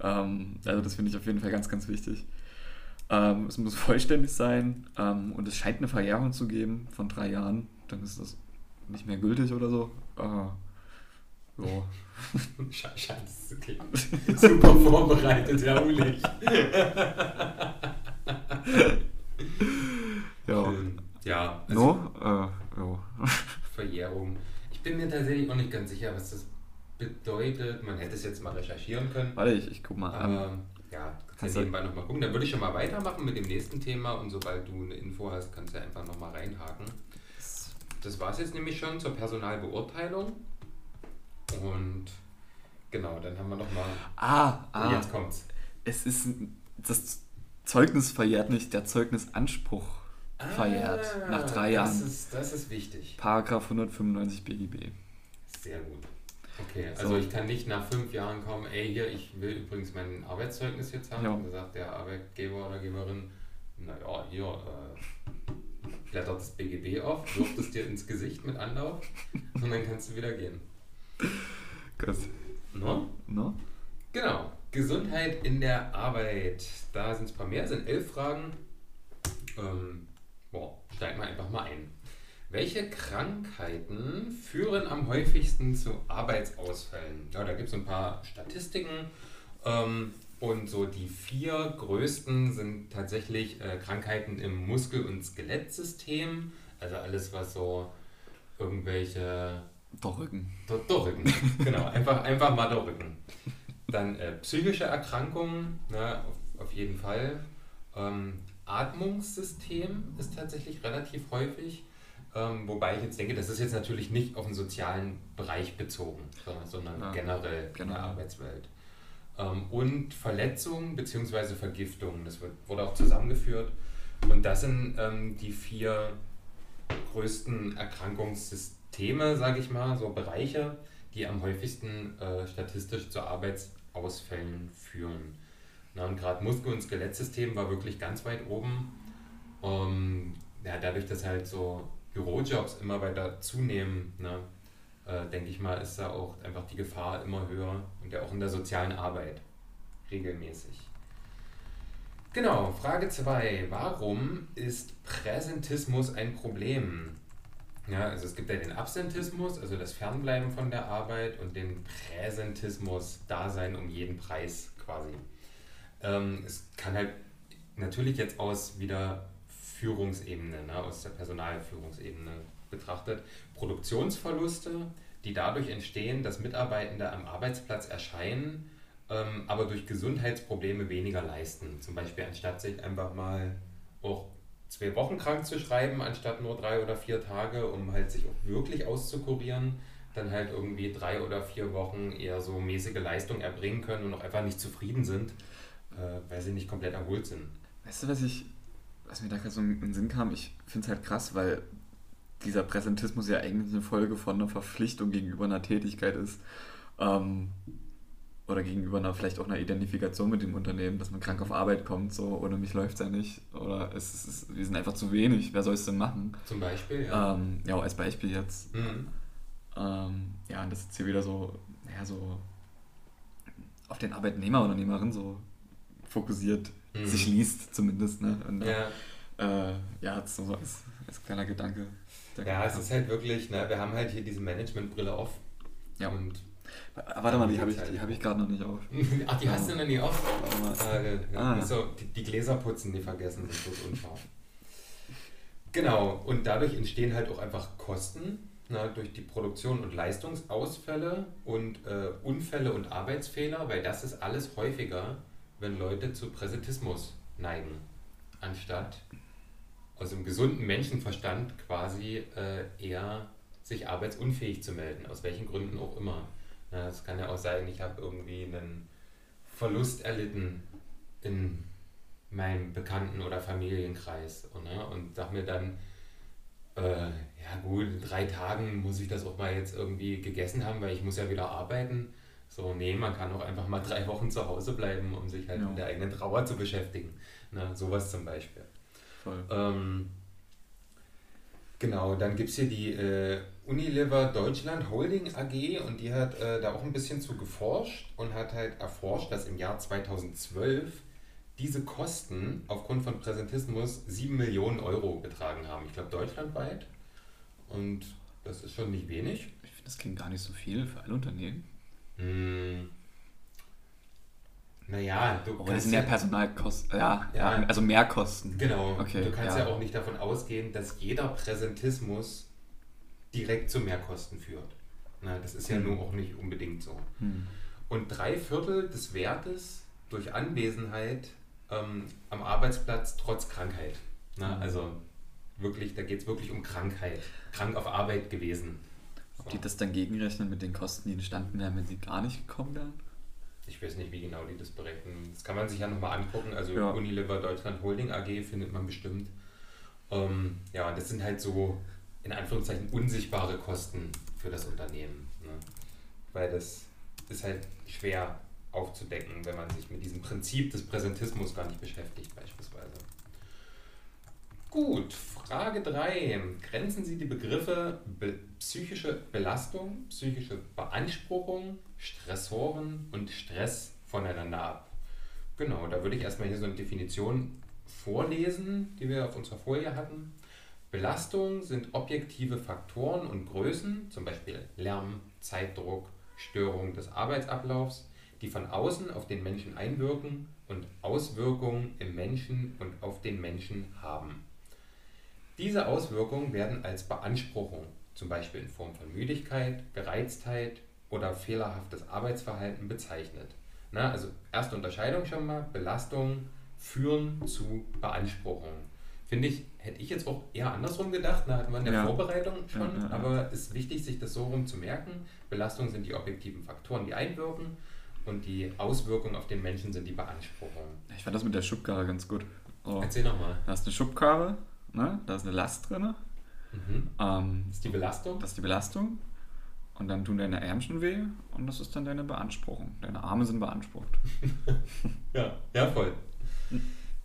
Ähm, also das finde ich auf jeden Fall ganz, ganz wichtig. Ähm, es muss vollständig sein ähm, und es scheint eine Verjährung zu geben von drei Jahren, dann ist das nicht mehr gültig oder so. Ah,
so. Scheiße, okay. Super vorbereitet, Herr Ulich. [LAUGHS]
ja.
Schön. Ja. Also no? Äh, ja. [LAUGHS] Verjährung. Ich bin mir tatsächlich auch nicht ganz sicher, was das bedeutet. Man hätte es jetzt mal recherchieren können.
Warte, ich, ich guck mal.
Aber an. ja, kannst ja nebenbei nochmal gucken. Dann würde ich schon mal weitermachen mit dem nächsten Thema und sobald du eine Info hast, kannst du ja einfach nochmal reinhaken. Das war es jetzt nämlich schon zur Personalbeurteilung. Und genau, dann haben wir nochmal.
Ah, ah.
Jetzt kommt's.
Es ist das Zeugnis verjährt nicht, der Zeugnisanspruch ah, verjährt nach drei Jahren.
Das ist, das ist wichtig.
Paragraph 195 BGB.
Sehr gut. Okay, also so. ich kann nicht nach fünf Jahren kommen, ey, hier, ich will übrigens mein Arbeitszeugnis jetzt haben. Ja. Und dann sagt der Arbeitgeber oder Geberin, naja, hier, äh, blättert das BGB auf, wirft es dir ins Gesicht mit Anlauf und dann kannst du wieder gehen.
Gut.
No?
No?
Genau. Gesundheit in der Arbeit. Da sind es ein paar mehr, sind elf Fragen. Ähm, boah, steigen wir einfach mal ein. Welche Krankheiten führen am häufigsten zu Arbeitsausfällen? Ja, da gibt es ein paar Statistiken. Ähm, und so die vier größten sind tatsächlich äh, Krankheiten im Muskel- und Skelettsystem. Also alles, was so irgendwelche.
Dorrücken.
Dorrücken, genau. Einfach, einfach mal Dorrücken. Dann äh, psychische Erkrankungen, ne, auf, auf jeden Fall. Ähm, Atmungssystem ist tatsächlich relativ häufig. Ähm, wobei ich jetzt denke, das ist jetzt natürlich nicht auf den sozialen Bereich bezogen, sondern ja, generell genau. in der Arbeitswelt. Ähm, und Verletzungen bzw. Vergiftungen, das wird, wurde auch zusammengeführt. Und das sind ähm, die vier größten Erkrankungssysteme, sage ich mal, so Bereiche, die am häufigsten äh, statistisch zu Arbeitsausfällen führen. Na, und gerade Muskel- und Skelettsystem war wirklich ganz weit oben. Ähm, ja, dadurch, dass halt so Bürojobs immer weiter zunehmen, ne, äh, denke ich mal, ist da auch einfach die Gefahr immer höher und ja auch in der sozialen Arbeit regelmäßig. Genau, Frage 2. Warum ist Präsentismus ein Problem? Ja, also es gibt ja den Absentismus, also das Fernbleiben von der Arbeit und den Präsentismus, Dasein um jeden Preis quasi. Ähm, es kann halt natürlich jetzt aus wieder Führungsebene, ne, aus der Personalführungsebene betrachtet, Produktionsverluste, die dadurch entstehen, dass Mitarbeitende am Arbeitsplatz erscheinen, ähm, aber durch Gesundheitsprobleme weniger leisten. Zum Beispiel anstatt sich einfach mal auch zwei Wochen krank zu schreiben, anstatt nur drei oder vier Tage, um halt sich auch wirklich auszukurieren, dann halt irgendwie drei oder vier Wochen eher so mäßige Leistung erbringen können und auch einfach nicht zufrieden sind, äh, weil sie nicht komplett erholt sind.
Weißt du, was ich was mir da gerade so in den Sinn kam, ich finde es halt krass, weil dieser Präsentismus ja eigentlich eine Folge von einer Verpflichtung gegenüber einer Tätigkeit ist. Ähm, oder gegenüber einer vielleicht auch einer Identifikation mit dem Unternehmen, dass man krank auf Arbeit kommt, so ohne mich läuft es ja nicht. Oder es ist, wir sind einfach zu wenig, wer soll es denn machen?
Zum Beispiel, ja.
Ähm, ja, als Beispiel jetzt. Mhm. Ähm, ja, und das ist hier wieder so, naja, so auf den Arbeitnehmer oder Unternehmerin so fokussiert mhm. sich liest zumindest. Ne? Und, ja. Äh, ja, so als, als kleiner Gedanke.
Ja, es ist halt wirklich, ne, wir haben halt hier diese Managementbrille auf.
Ja. Und Warte mal, die habe ich, halt hab ich gerade noch nicht auf.
Ach, die hast du noch nie auf? Äh, ah. so, die, die, Gläser putzen, die vergessen sind bloß unscharf. Genau, und dadurch entstehen halt auch einfach Kosten na, ne, durch die Produktion und Leistungsausfälle und äh, Unfälle und Arbeitsfehler, weil das ist alles häufiger wenn Leute zu Präsentismus neigen, anstatt aus dem gesunden Menschenverstand quasi äh, eher sich arbeitsunfähig zu melden, aus welchen Gründen auch immer. Es kann ja auch sein, ich habe irgendwie einen Verlust erlitten in meinem Bekannten- oder Familienkreis und, ne, und sag mir dann, äh, ja gut, in drei Tagen muss ich das auch mal jetzt irgendwie gegessen haben, weil ich muss ja wieder arbeiten. So, nee, man kann auch einfach mal drei Wochen zu Hause bleiben, um sich halt ja. mit der eigenen Trauer zu beschäftigen. Na, sowas zum Beispiel. Voll. Ähm, genau, dann gibt es hier die äh, Unilever Deutschland Holding AG und die hat äh, da auch ein bisschen zu geforscht und hat halt erforscht, dass im Jahr 2012 diese Kosten aufgrund von Präsentismus 7 Millionen Euro betragen haben. Ich glaube deutschlandweit. Und das ist schon nicht wenig.
Ich finde, das klingt gar nicht so viel für alle Unternehmen.
Hm. Naja,
du das sind ja Personalkosten, ja, ja, also Mehrkosten.
Genau. Okay, du kannst ja. ja auch nicht davon ausgehen, dass jeder Präsentismus direkt zu Mehrkosten führt. Na, das ist ja
Hm.
nur auch nicht unbedingt so.
Hm.
Und drei Viertel des Wertes durch Anwesenheit ähm, am Arbeitsplatz trotz Krankheit. Na,
Mhm.
also wirklich, da geht es wirklich um Krankheit. Krank auf Arbeit gewesen.
Ob die das dann gegenrechnen mit den Kosten, die entstanden wären, wenn sie gar nicht gekommen wären?
Ich weiß nicht, wie genau die das berechnen. Das kann man sich ja nochmal angucken. Also
Ja.
Unilever Deutschland Holding AG findet man bestimmt. Ähm, ja, das sind halt so in Anführungszeichen unsichtbare Kosten für das Unternehmen. Ne? Weil das ist halt schwer aufzudecken, wenn man sich mit diesem Prinzip des Präsentismus gar nicht beschäftigt beispielsweise. Gut, Frage 3. Grenzen Sie die Begriffe be psychische Belastung, psychische Beanspruchung, Stressoren und Stress voneinander ab? Genau, da würde ich erstmal hier so eine Definition vorlesen, die wir auf unserer Folie hatten. Belastung sind objektive Faktoren und Größen, zum Beispiel Lärm, Zeitdruck, Störung des Arbeitsablaufs, die von außen auf den Menschen einwirken und Auswirkungen im Menschen und auf den Menschen haben. Diese Auswirkungen werden als Beanspruchung, zum Beispiel in Form von Müdigkeit, Gereiztheit oder fehlerhaftes Arbeitsverhalten bezeichnet. Na, also erste Unterscheidung schon mal, Belastung führen zu Beanspruchung. Finde ich, hätte ich jetzt auch eher andersrum gedacht, da hatten wir in der
Ja.
Vorbereitung schon,
Ja, ja,
aber es ist wichtig, sich das so rum zu merken. Belastung sind die objektiven Faktoren, die einwirken und die Auswirkungen auf den Menschen sind die Beanspruchungen.
Ich fand das mit der Schubkarre ganz gut. So,
Erzähl nochmal.
da ist eine Schubkarre, ne? da ist eine Last drin.
Mhm.
Ähm,
Das ist die Belastung?
das ist die Belastung. Und dann tun deine Ärmchen weh und das ist dann deine Beanspruchung. Deine Arme sind beansprucht. [LAUGHS]
Ja, ja, voll.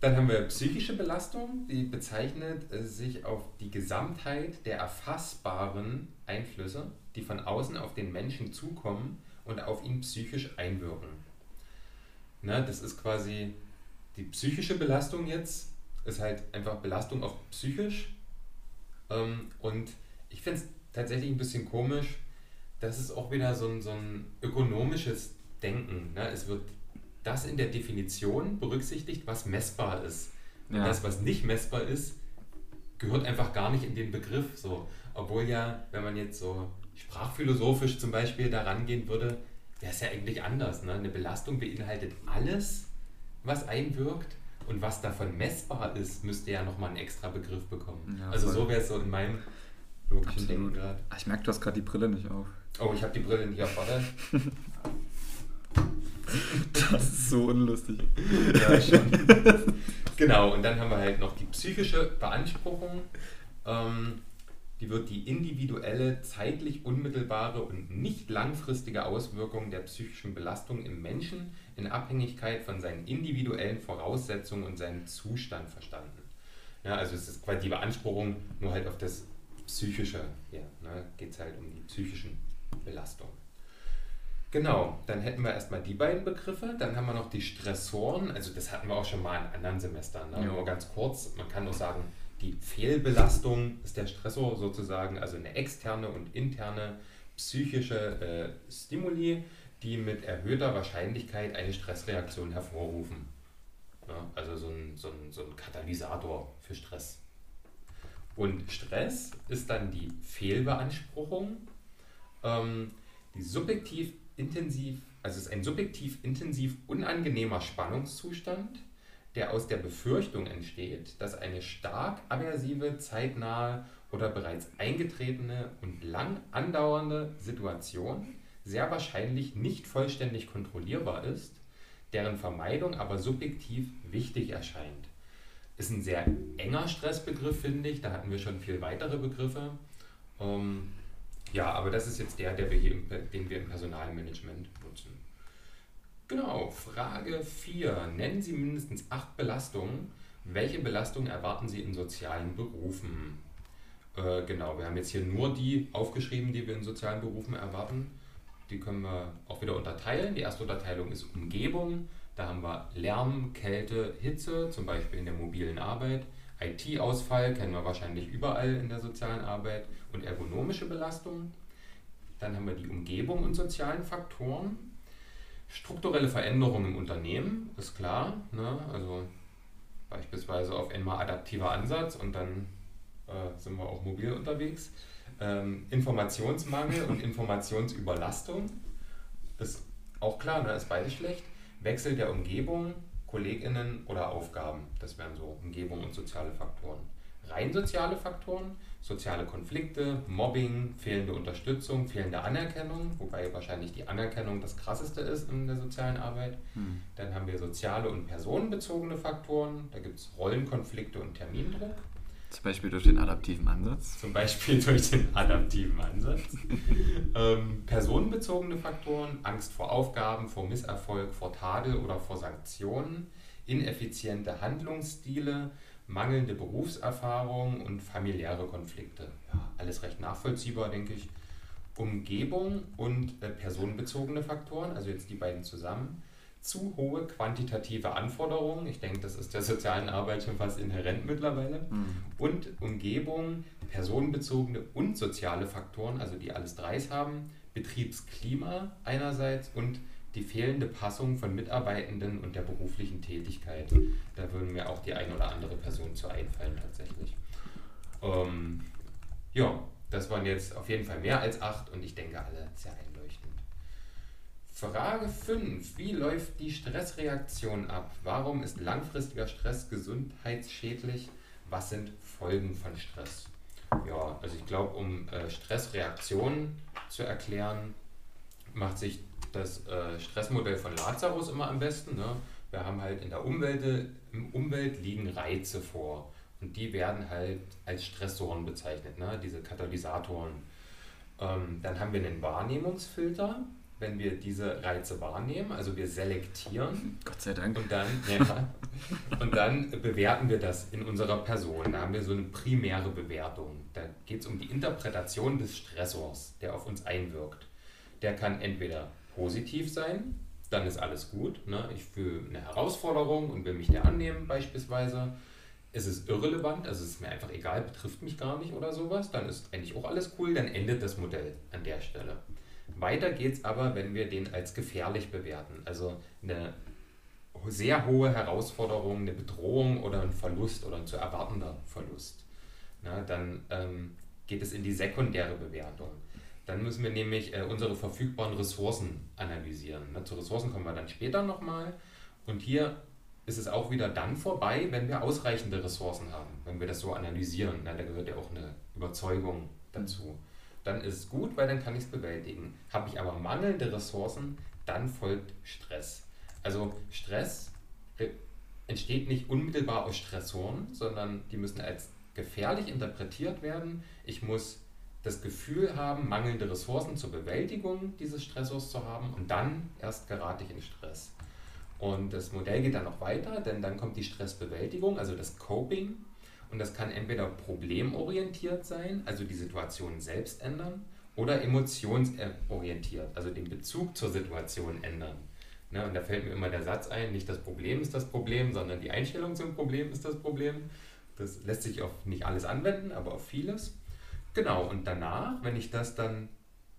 Dann haben wir psychische Belastung, die bezeichnet äh, sich auf die Gesamtheit der erfassbaren Einflüsse, die von außen auf den Menschen zukommen und auf ihn psychisch einwirken. Na, das ist quasi die psychische Belastung jetzt, ist halt einfach Belastung auf psychisch. Ähm, und ich finde es tatsächlich ein bisschen komisch, das ist auch wieder so ein, so ein ökonomisches Denken. Ne? Es wird das in der Definition berücksichtigt, was messbar ist.
Ja.
das, was nicht messbar ist, gehört einfach gar nicht in den Begriff. So. Obwohl ja, wenn man jetzt so sprachphilosophisch zum Beispiel da rangehen würde, wäre es ja eigentlich anders. Ne? Eine Belastung beinhaltet alles, was einwirkt. Und was davon messbar ist, müsste ja nochmal einen extra Begriff bekommen.
Ja,
also
voll.
so wäre es so in meinem logischen Denken gerade.
Ah, Ich merke, du hast gerade die Brille nicht auf.
Oh, ich habe die Brille nicht auf, warte. [LAUGHS]
Das ist so unlustig.
Ja, schon. genau, und dann haben wir halt noch die psychische Beanspruchung. Ähm, die wird die individuelle, zeitlich unmittelbare und nicht langfristige Auswirkung der psychischen Belastung im Menschen in Abhängigkeit von seinen individuellen Voraussetzungen und seinem Zustand verstanden. Ja, also es ist quasi die Beanspruchung nur halt auf das Psychische. Ja, ne, geht es halt um die psychischen Belastungen. Genau, dann hätten wir erstmal die beiden Begriffe. Dann haben wir noch die Stressoren. Also das hatten wir auch schon mal in anderen Semestern. Ne?
Ja.
Nur ganz kurz. Man kann auch sagen, die Fehlbelastung ist der Stressor sozusagen, also eine externe und interne psychische äh, Stimuli, die mit erhöhter Wahrscheinlichkeit eine Stressreaktion hervorrufen. Ja, also so ein, so, ein, so ein Katalysator für Stress. Und Stress ist dann die Fehlbeanspruchung, ähm, die subjektiv intensiv, also ist ein subjektiv intensiv unangenehmer Spannungszustand, der aus der Befürchtung entsteht, dass eine stark aversive, zeitnahe oder bereits eingetretene und lang andauernde Situation sehr wahrscheinlich nicht vollständig kontrollierbar ist, deren Vermeidung aber subjektiv wichtig erscheint. Ist ein sehr enger Stressbegriff, finde ich. Da hatten wir schon viel weitere Begriffe. Ähm, ja, aber das ist jetzt der, der wir hier im, den wir im Personalmanagement nutzen. Genau, Frage 4. Nennen Sie mindestens acht Belastungen. Welche Belastungen erwarten Sie in sozialen Berufen? Äh, genau, wir haben jetzt hier nur die aufgeschrieben, die wir in sozialen Berufen erwarten. Die können wir auch wieder unterteilen. Die erste Unterteilung ist Umgebung. Da haben wir Lärm, Kälte, Hitze, zum Beispiel in der mobilen Arbeit. IT-Ausfall kennen wir wahrscheinlich überall in der sozialen Arbeit und ergonomische Belastung. Dann haben wir die Umgebung und sozialen Faktoren. Strukturelle Veränderungen im Unternehmen, ist klar. Ne? Also beispielsweise auf einmal adaptiver Ansatz und dann äh, sind wir auch mobil unterwegs. Ähm, Informationsmangel und Informationsüberlastung ist auch klar, ne, ist beides schlecht. Wechsel der Umgebung, KollegInnen oder Aufgaben, das wären so Umgebung und soziale Faktoren. Rein soziale Faktoren, soziale Konflikte, Mobbing, fehlende Unterstützung, fehlende Anerkennung, wobei wahrscheinlich die Anerkennung das krasseste ist in der sozialen Arbeit. Hm. Dann haben wir soziale und personenbezogene Faktoren, da gibt es Rollenkonflikte und Termindruck.
Zum Beispiel durch den adaptiven Ansatz.
Zum Beispiel [LAUGHS] durch den adaptiven Ansatz. [LAUGHS] ähm, personenbezogene Faktoren, Angst vor Aufgaben, vor Misserfolg, vor Tadel oder vor Sanktionen, ineffiziente Handlungsstile, mangelnde Berufserfahrung und familiäre Konflikte. Ja, alles recht nachvollziehbar, denke ich. Umgebung und äh, personenbezogene Faktoren, also jetzt die beiden zusammen zu hohe quantitative Anforderungen. Ich denke, das ist der sozialen Arbeit schon fast inhärent mittlerweile. Mhm. Und Umgebung, personenbezogene und soziale Faktoren, also die alles dreis haben. Betriebsklima einerseits und die fehlende Passung von Mitarbeitenden und der beruflichen Tätigkeit. Da würden mir auch die eine oder andere Person zu einfallen tatsächlich. Ähm, ja, das waren jetzt auf jeden Fall mehr als acht und ich denke alle sehr Frage 5. Wie läuft die Stressreaktion ab? Warum ist langfristiger Stress gesundheitsschädlich? Was sind Folgen von Stress? Ja, also ich glaube, um äh, Stressreaktionen zu erklären, macht sich das äh, Stressmodell von Lazarus immer am besten. Ne? Wir haben halt in der Umwelt, im Umwelt liegen Reize vor und die werden halt als Stressoren bezeichnet, ne? diese Katalysatoren. Ähm, dann haben wir einen Wahrnehmungsfilter, wenn wir diese Reize wahrnehmen, also wir selektieren.
Gott sei Dank.
Und dann, ja, [LAUGHS] und dann bewerten wir das in unserer Person. Da haben wir so eine primäre Bewertung. Da geht es um die Interpretation des Stressors, der auf uns einwirkt. Der kann entweder positiv sein, dann ist alles gut. Ne? Ich fühle eine Herausforderung und will mich der annehmen beispielsweise. Es ist irrelevant, also es ist mir einfach egal, betrifft mich gar nicht oder sowas. Dann ist eigentlich auch alles cool, dann endet das Modell an der Stelle. Weiter geht es aber, wenn wir den als gefährlich bewerten. Also eine sehr hohe Herausforderung, eine Bedrohung oder ein Verlust oder ein zu erwartender Verlust. Na, dann ähm, geht es in die sekundäre Bewertung. Dann müssen wir nämlich äh, unsere verfügbaren Ressourcen analysieren. Na, zu Ressourcen kommen wir dann später nochmal. Und hier ist es auch wieder dann vorbei, wenn wir ausreichende Ressourcen haben, wenn wir das so analysieren. Na, da gehört ja auch eine Überzeugung dazu dann ist es gut, weil dann kann ich es bewältigen. Habe ich aber mangelnde Ressourcen, dann folgt Stress. Also Stress entsteht nicht unmittelbar aus Stressoren, sondern die müssen als gefährlich interpretiert werden. Ich muss das Gefühl haben, mangelnde Ressourcen zur Bewältigung dieses Stressors zu haben und dann erst gerate ich in Stress. Und das Modell geht dann noch weiter, denn dann kommt die Stressbewältigung, also das Coping. Und das kann entweder problemorientiert sein, also die Situation selbst ändern, oder emotionsorientiert, also den Bezug zur Situation ändern. Ne, und da fällt mir immer der Satz ein, nicht das Problem ist das Problem, sondern die Einstellung zum Problem ist das Problem. Das lässt sich auf nicht alles anwenden, aber auf vieles. Genau, und danach, wenn ich das dann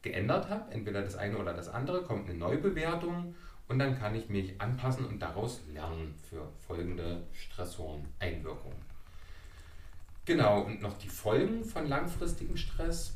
geändert habe, entweder das eine oder das andere, kommt eine Neubewertung und dann kann ich mich anpassen und daraus lernen für folgende Stressoren, Einwirkungen. Genau, und noch die Folgen von langfristigem Stress.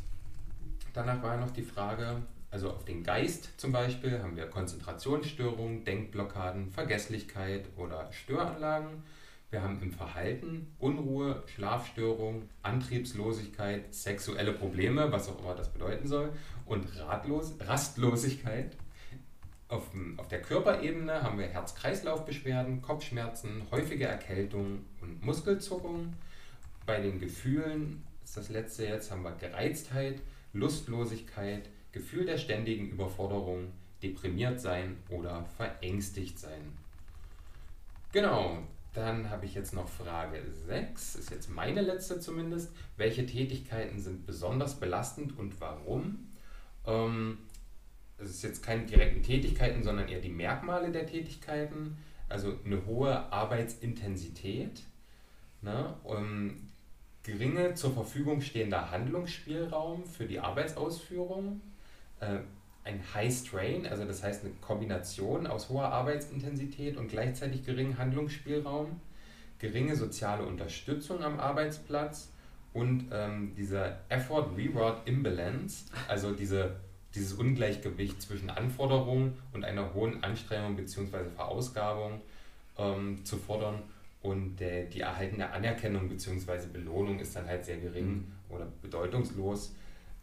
Danach war noch die Frage, also auf den Geist zum Beispiel haben wir Konzentrationsstörungen, Denkblockaden, Vergesslichkeit oder Störanlagen. Wir haben im Verhalten Unruhe, Schlafstörungen, Antriebslosigkeit, sexuelle Probleme, was auch immer das bedeuten soll, und Ratlos Rastlosigkeit. Auf, auf der Körperebene haben wir Herz-Kreislauf-Beschwerden, Kopfschmerzen, häufige Erkältungen und Muskelzuckungen bei den Gefühlen ist das letzte jetzt, haben wir Gereiztheit, Lustlosigkeit, Gefühl der ständigen Überforderung, deprimiert sein oder verängstigt sein. Genau, dann habe ich jetzt noch Frage 6, ist jetzt meine letzte zumindest. Welche Tätigkeiten sind besonders belastend und warum? Ähm, es ist jetzt keine direkten Tätigkeiten, sondern eher die Merkmale der Tätigkeiten. Also eine hohe Arbeitsintensität, ne? Um, geringe zur Verfügung stehender Handlungsspielraum für die Arbeitsausführung, äh, ein High Strain, also das heißt eine Kombination aus hoher Arbeitsintensität und gleichzeitig geringem Handlungsspielraum, geringe soziale Unterstützung am Arbeitsplatz und ähm, dieser Effort-Reward Imbalance, also diese, dieses Ungleichgewicht zwischen Anforderungen und einer hohen Anstrengung bzw. Verausgabung ähm, zu fordern und der, die erhaltene Anerkennung bzw. Belohnung ist dann halt sehr gering mhm. oder bedeutungslos.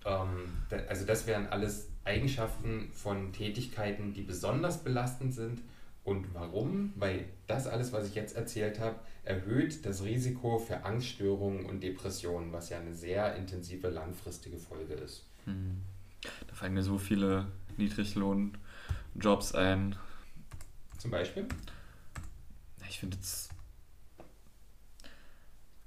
Ähm, da, also das wären alles Eigenschaften von Tätigkeiten, die besonders belastend sind. Und warum? Weil das alles, was ich jetzt erzählt habe, erhöht das Risiko für Angststörungen und Depressionen, was ja eine sehr intensive langfristige Folge ist. Hm.
Da fallen mir so viele Niedriglohnjobs ein.
Zum Beispiel?
Ich finde jetzt.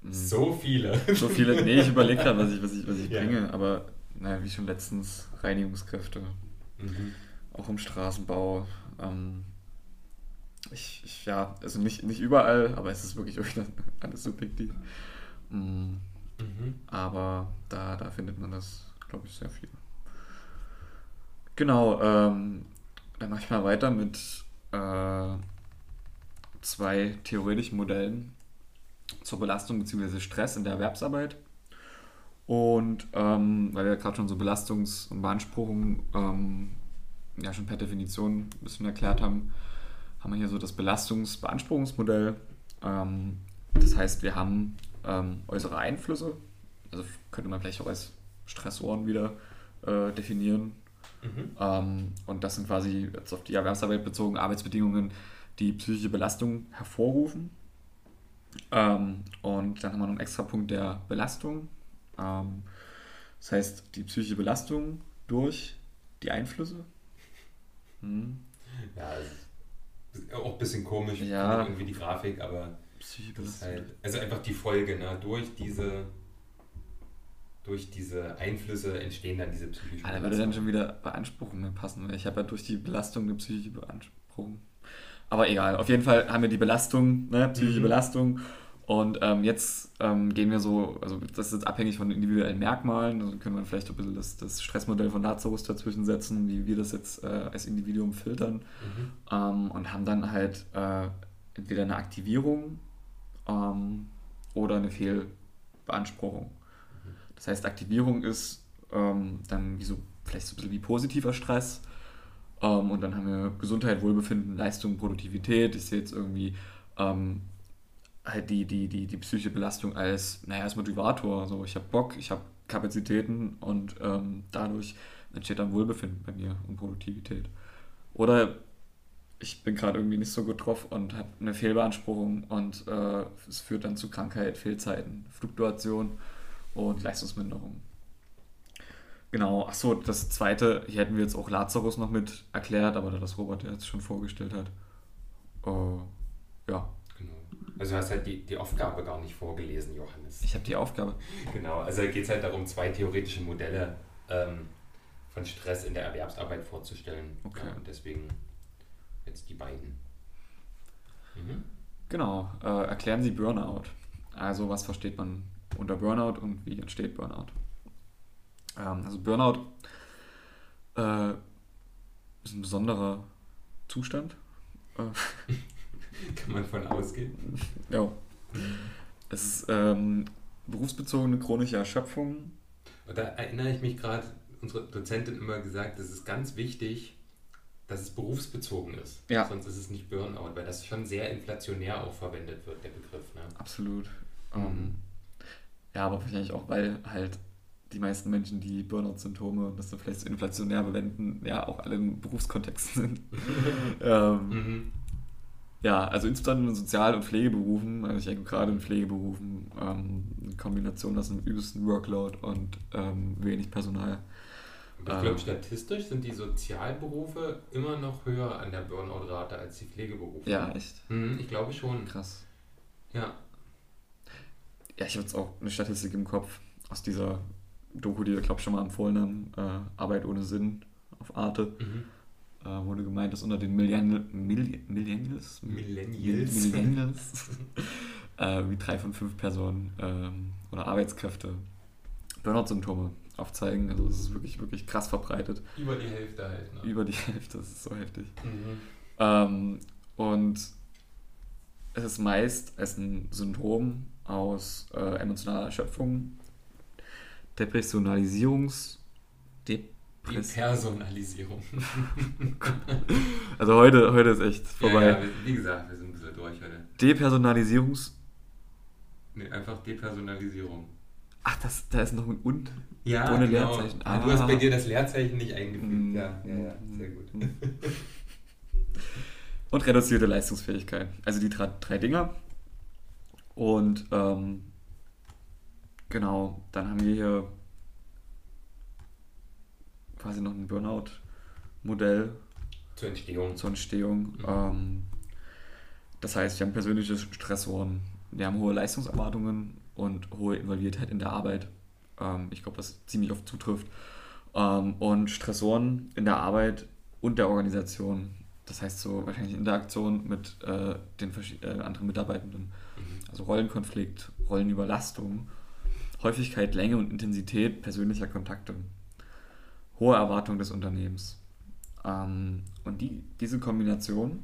Hm. So viele.
So viele. Nee, ich überlege gerade, was ich, was ich, was ich ja. bringe, aber naja, wie schon letztens, Reinigungskräfte. Mhm. Auch im Straßenbau. Ähm, ich, ich, ja, also nicht, nicht überall, aber es ist wirklich [LAUGHS] alles subjektiv. Mhm. Mhm. Aber da, da findet man das, glaube ich, sehr viel. Genau, ähm, dann mache ich mal weiter mit äh, zwei theoretischen Modellen zur Belastung bzw. Stress in der Erwerbsarbeit. Und ähm, weil wir gerade schon so Belastungs- und Beanspruchungen ähm, ja schon per Definition ein bisschen erklärt haben, haben wir hier so das Belastungs-Beanspruchungsmodell. Ähm, das heißt, wir haben ähm, äußere Einflüsse, also könnte man vielleicht auch als Stressoren wieder äh, definieren. Mhm. Ähm, und das sind quasi jetzt auf die Erwerbsarbeit bezogen Arbeitsbedingungen, die psychische Belastung hervorrufen. Ähm, und dann haben wir noch einen extra Punkt der Belastung. Ähm, das heißt, die psychische Belastung durch die Einflüsse.
Hm. Ja, auch ein bisschen komisch, ja. irgendwie die Grafik, aber halt, also einfach die Folge, ne? durch diese durch diese Einflüsse entstehen dann diese psychischen
ah, Da würde dann schon wieder Beanspruchungen passen. Ich habe ja durch die Belastung eine psychische Beanspruchung. Aber egal, auf jeden Fall haben wir die Belastung, ne? psychische mhm. Belastung und ähm, jetzt ähm, gehen wir so, also das ist jetzt abhängig von individuellen Merkmalen, da können wir vielleicht ein bisschen das, das Stressmodell von Lazarus dazwischen setzen, wie wir das jetzt äh, als Individuum filtern mhm. ähm, und haben dann halt äh, entweder eine Aktivierung ähm, oder eine Fehlbeanspruchung. Mhm. Das heißt, Aktivierung ist ähm, dann wie so, vielleicht so ein bisschen wie positiver Stress ähm, und dann haben wir Gesundheit, Wohlbefinden, Leistung, Produktivität. Ich sehe jetzt irgendwie halt die, die, die, die psychische Belastung als, naja, als Motivator. Also ich habe Bock, ich habe Kapazitäten und ähm, dadurch entsteht dann Wohlbefinden bei mir und Produktivität. Oder ich bin gerade irgendwie nicht so gut drauf und habe eine Fehlbeanspruchung und äh, es führt dann zu Krankheit, Fehlzeiten, Fluktuation und Leistungsminderung. Genau, achso, das zweite, hier hätten wir jetzt auch Lazarus noch mit erklärt, aber da das Robert jetzt schon vorgestellt hat. Uh, ja,
also du hast halt die, die Aufgabe gar nicht vorgelesen, Johannes.
Ich habe die Aufgabe.
Genau, also geht es halt darum, zwei theoretische Modelle ähm, von Stress in der Erwerbsarbeit vorzustellen. Okay. Ja, und deswegen jetzt die beiden.
Mhm. Genau, äh, erklären Sie Burnout. Also was versteht man unter Burnout und wie entsteht Burnout? Ähm, also Burnout äh, ist ein besonderer Zustand. Äh, [LAUGHS]
Kann man von ausgehen.
Ja. Es ist ähm, berufsbezogene chronische Erschöpfung.
Und da erinnere ich mich gerade, unsere Dozentin immer gesagt, es ist ganz wichtig, dass es berufsbezogen ist. Ja. Sonst ist es nicht Burnout, weil das schon sehr inflationär auch verwendet wird, der Begriff. Ne?
Absolut. Mhm. Um, ähm, ja, aber wahrscheinlich auch, weil halt die meisten Menschen, die Burnout-Symptome und das dann vielleicht so inflationär verwenden, ja auch alle im Berufskontext sind. [LAUGHS] ähm, mhm. Ja, also insbesondere in Sozial- und Pflegeberufen, also ich denke gerade in Pflegeberufen, ähm, eine Kombination aus einem übelsten Workload und ähm, wenig Personal.
ich glaube, ähm, statistisch sind die Sozialberufe immer noch höher an der Burnout-Rate als die Pflegeberufe.
Ja, echt?
Hm, ich glaube schon.
Krass.
Ja.
Ja, ich habe jetzt auch eine Statistik im Kopf aus dieser Doku, die wir, glaube ich, schon mal empfohlen haben, äh, Arbeit ohne Sinn auf Arte. Mhm äh, wurde gemeint, dass unter den Millennial, Millennials,
Millennials,
Millennials [LAUGHS] äh, wie drei von fünf Personen ähm, oder Arbeitskräfte Burnout-Symptome aufzeigen. Also das ist wirklich, wirklich krass verbreitet.
Über die Hälfte halt.
Ne? Über die [LAUGHS] Hälfte, das ist so heftig. Mhm. Ähm, und es ist meist als ein Syndrom aus äh, emotionaler Erschöpfung Depersonalisierungs...
Depersonalisierung. [LAUGHS]
also heute, heute ist echt vorbei.
Ja, ja, wie gesagt, wir sind ein bisschen durch heute.
Depersonalisierungs...
Nee, einfach Depersonalisierung.
Ach, das, da ist noch ein Und
ja,
ohne
genau.
Leerzeichen.
Ah, Du hast bei dir das Leerzeichen nicht eingefügt.
Mm.
Ja, ja, ja, sehr gut.
Und reduzierte Leistungsfähigkeit. Also die drei, drei Dinger. Und ähm, genau, dann haben wir hier quasi noch ein Burnout-Modell
Zur Entstehung.
zur Entstehung. Ähm, das heißt, wir haben persönliche Stressoren, wir haben hohe Leistungserwartungen und hohe Involviertheit in der Arbeit. Ähm, ich glaube, was ziemlich oft zutrifft. Ähm, und Stressoren in der Arbeit und der Organisation. Das heißt so wahrscheinlich Interaktion mit äh, den äh, anderen Mitarbeitenden.
Mhm.
Also Rollenkonflikt, Rollenüberlastung, Häufigkeit, Länge und Intensität persönlicher Kontakte, hohe Erwartung des Unternehmens. Ähm, und die, diese Kombination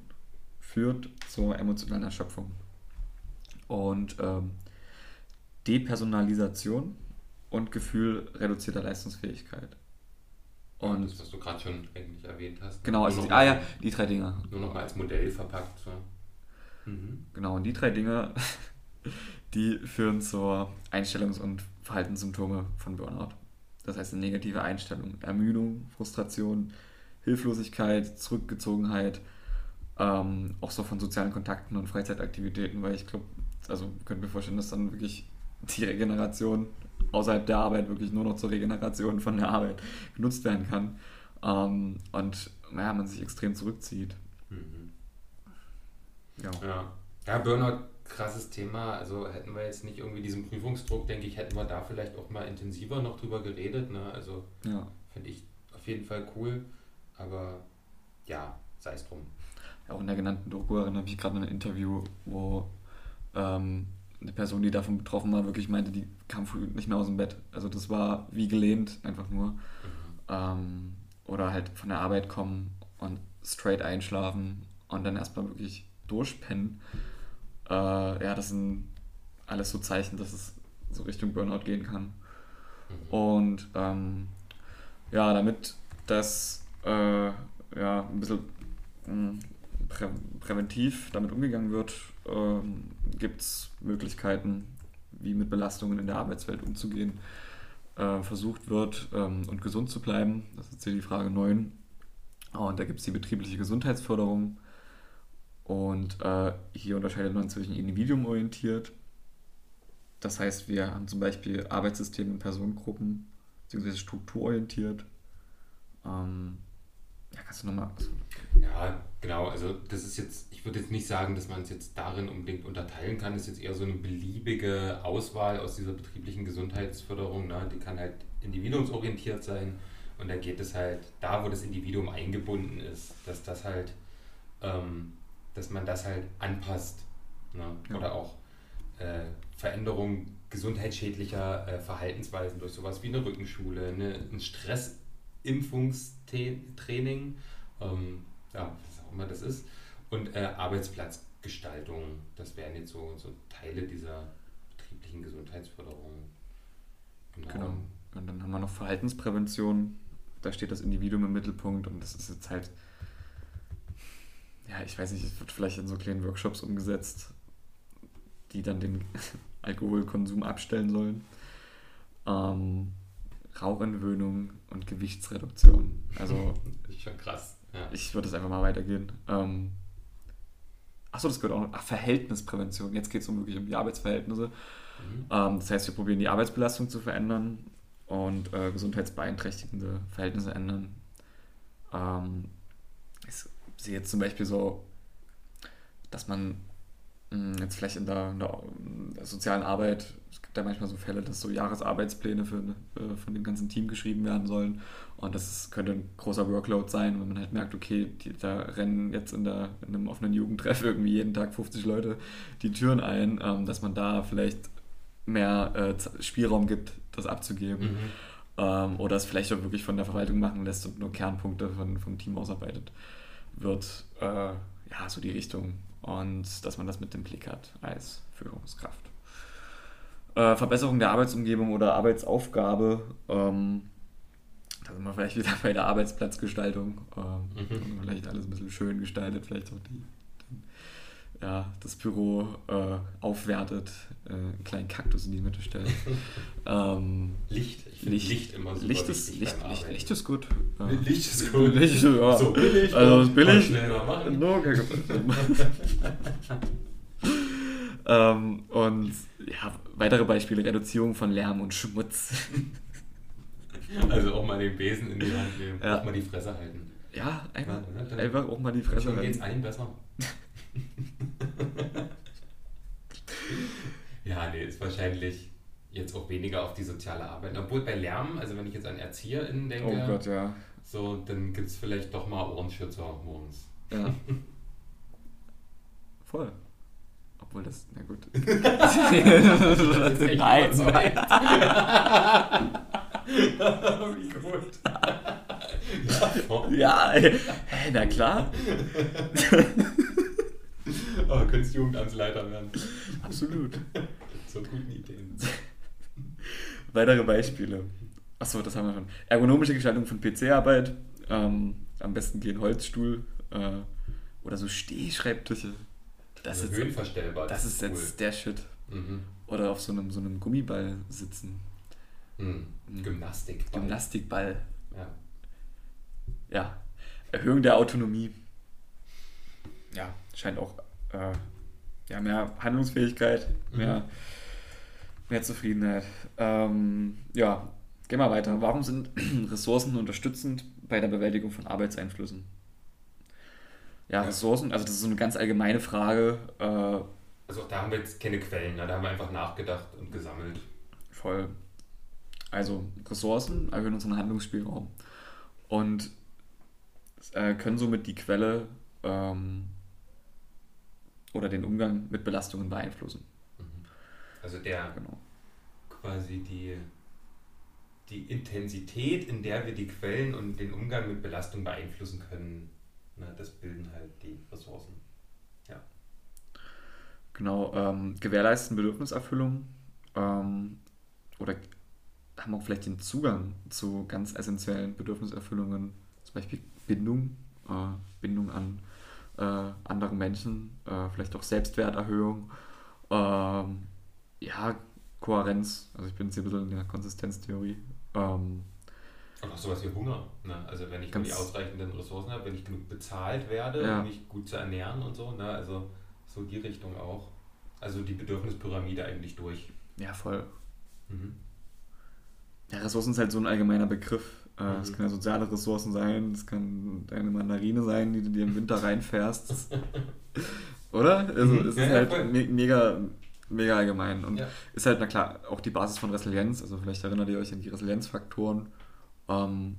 führt zur emotionalen Erschöpfung. Und ähm, Depersonalisation und Gefühl reduzierter Leistungsfähigkeit.
Und das, was du gerade schon eigentlich erwähnt hast.
genau, also die, ah ja, die drei Dinge.
Nur noch mal als Modell verpackt. So. Mhm.
Genau, und die drei Dinge, die führen zur Einstellungs- und Verhaltenssymptome von Burnout. Das heißt eine negative Einstellung, Ermüdung, Frustration, Hilflosigkeit, Zurückgezogenheit, ähm, auch so von sozialen Kontakten und Freizeitaktivitäten, weil ich glaube, also könnte mir vorstellen, dass dann wirklich die Regeneration außerhalb der Arbeit wirklich nur noch zur Regeneration von der Arbeit genutzt werden kann. Ähm, und naja, man sich extrem zurückzieht.
Mhm.
Ja.
Ja. ja, Burnout, krasses Thema. Also hätten wir jetzt nicht irgendwie diesen Prüfungsdruck, denke ich, hätten wir da vielleicht auch mal intensiver noch drüber geredet. Ne? Also
ja.
finde ich auf jeden Fall cool. Aber ja, sei es drum.
Ja, Auch in der genannten Doku erinnere ich mich gerade an ein Interview, wo ähm, eine Person, die davon betroffen war, wirklich meinte, die kam früh nicht mehr aus dem Bett. Also das war wie gelähmt, einfach nur.
Mhm.
Ähm, oder halt von der Arbeit kommen und straight einschlafen und dann erstmal wirklich durchpennen. Äh, ja, das sind alles so Zeichen, dass es so Richtung Burnout gehen kann.
Mhm.
Und ähm, ja, damit das äh, ja, ein bisschen mh, prä präventiv damit umgegangen wird, ähm, gibt es Möglichkeiten, wie mit Belastungen in der Arbeitswelt umzugehen äh, versucht wird ähm, und gesund zu bleiben. Das ist hier die Frage 9. Und da gibt es die betriebliche Gesundheitsförderung. Und äh, hier unterscheidet man zwischen individuumorientiert. Das heißt, wir haben zum Beispiel Arbeitssysteme in Personengruppen, beziehungsweise strukturorientiert. Ähm, ja, kannst du nochmal.
Ja, genau. Also das ist jetzt, ich würde jetzt nicht sagen, dass man es jetzt darin unbedingt unterteilen kann. Das ist jetzt eher so eine beliebige Auswahl aus dieser betrieblichen Gesundheitsförderung. Ne? Die kann halt individuumsorientiert sein. Und da geht es halt da, wo das Individuum eingebunden ist, dass das halt, ähm, dass man das halt anpasst. Ne?
Ja.
Oder auch äh, Veränderung gesundheitsschädlicher äh, Verhaltensweisen durch sowas wie eine Rückenschule, eine, ein Stressimpfungstraining, ähm, ja, was auch immer das ist, und äh, Arbeitsplatzgestaltung. Das wären jetzt so, so Teile dieser betrieblichen Gesundheitsförderung.
Genau. Und dann haben wir noch Verhaltensprävention. Da steht das Individuum im Mittelpunkt und das ist jetzt halt, ja, ich weiß nicht, es wird vielleicht in so kleinen Workshops umgesetzt, die dann den [LAUGHS] Alkoholkonsum abstellen sollen. Ähm, Rauchentwöhnung und Gewichtsreduktion. Also
Das [LAUGHS] ist schon krass. Ja.
ich würde es einfach mal weitergehen. Ähm, achso, das gehört auch noch. Ach, Verhältnisprävention. Jetzt geht es um wirklich um die Arbeitsverhältnisse.
Mhm.
Ähm, das heißt, wir probieren die Arbeitsbelastung zu verändern und äh, gesundheitsbeeinträchtigende Verhältnisse ändern. Ähm, ich sehe jetzt zum Beispiel so, dass man mh, jetzt vielleicht in der, in der, sozialen Arbeit, es gibt ja manchmal so Fälle, dass so Jahresarbeitspläne für, äh, von dem ganzen Team geschrieben werden sollen. Und das ist, könnte ein großer Workload sein, wenn man halt merkt, okay, die, da rennen jetzt in, der, in einem offenen Jugendtreff [LAUGHS] irgendwie jeden Tag 50 Leute die Türen ein, ähm, dass man da vielleicht mehr äh, Spielraum gibt, das abzugeben.
Mhm.
Ähm, oder es vielleicht auch wirklich von der Verwaltung machen lässt und nur Kernpunkte von, vom Team ausarbeitet wird. Äh, ja, so die Richtung. Und dass man das mit dem Blick hat als Führungskraft. Äh, Verbesserung der Arbeitsumgebung oder Arbeitsaufgabe. Ähm, da sind wir vielleicht wieder bei der Arbeitsplatzgestaltung. Ähm, mhm. Vielleicht alles ein bisschen schön gestaltet, vielleicht auch die, die ja, das Büro äh, aufwertet, äh, einen kleinen Kaktus in die Mitte stellt. [LAUGHS] ähm, Licht. Licht. Licht immer super Licht ist, Licht, Licht, Licht, ist gut. [LAUGHS] Ja. Licht ist gut. Licht, ja. So billig. Also billig. Schnell mal machen. [LAUGHS] Ähm, und ja, weitere Beispiele, Reduzierung von Lärm und Schmutz.
Also auch mal den Besen in die Hand nehmen, ja. auch mal die Fresse halten.
Ja, einfach, ja, ne, einfach auch mal die Fresse halten. geht's
allen besser. Ja, nee, ist wahrscheinlich jetzt auch weniger auf die soziale Arbeit. Obwohl bei Lärm, also wenn ich jetzt an ErzieherInnen denke, oh Gott, ja. so, dann gibt es vielleicht doch mal Ohrenschützer morgens. Ja. [LAUGHS]
Voll. Obwohl das, na gut. [LAUGHS]
nein, nein. [LAUGHS] Wie gut.
ja, ey. na klar.
Oh, könntest Jugendamtsleiter werden.
Absolut. [LAUGHS]
So guten Ideen.
Weitere Beispiele. Achso, das haben wir schon. Ergonomische Gestaltung von PC-Arbeit. Ähm, am besten gehen Holzstuhl äh, oder so Stehschreibtische.
Das also ist höhenverstellbar.
Das, ist cool. jetzt der Shit. Mhm. Oder auf so einem, so einem Gummiball sitzen.
Mhm. Gymnastikball.
Gymnastikball. Ja. Ja. Erhöhung der Autonomie. Ja, scheint auch äh, ja, mehr Handlungsfähigkeit, mhm. mehr, mehr Zufriedenheit. Ähm, ja, gehen wir weiter. Warum sind [CLEARS THROAT] Ressourcen unterstützend bei der Bewältigung von Arbeitseinflüssen? Ja, Ressourcen, also das ist so eine ganz allgemeine Frage. Äh,
also auch da haben wir jetzt keine Quellen, ne? da haben wir einfach nachgedacht und gesammelt.
Voll. Also Ressourcen erhöhen unseren Handlungsspielraum und äh, können somit die Quelle ähm, oder den Umgang mit Belastungen beeinflussen. Mhm.
Also der genau. quasi die, die Intensität, in der wir die Quellen und den Umgang mit Belastungen beeinflussen können, ne, das bilden halt die Ressourcen. Ja.
Genau, ähm, gewährleisten Bedürfniserfüllung ähm, oder haben auch vielleicht den Zugang zu ganz essentiellen Bedürfniserfüllungen, zum Beispiel Bindung, äh, Bindung an äh, anderen Menschen, äh, vielleicht auch Selbstwerterhöhung, ähm, ja, Kohärenz, also ich bin jetzt ein bisschen in der Konsistenztheorie. Ähm,
und auch sowas wie Hunger. Ne? Also wenn ich die ausreichenden Ressourcen habe, wenn ich genug bezahlt werde, ja. um mich gut zu ernähren und so. Ne? Also so die Richtung auch. Also die Bedürfnispyramide eigentlich durch.
Ja, voll. Mhm. Ja, Ressourcen ist halt so ein allgemeiner Begriff. Äh, es mhm. können ja soziale Ressourcen sein, es kann deine Mandarine sein, die du dir im Winter reinfährst. [LAUGHS] Oder? Also mhm. es ist ja, halt me mega, mega allgemein. Und ja. ist halt, na klar, auch die Basis von Resilienz. Also vielleicht erinnert ihr euch an die Resilienzfaktoren. Ähm,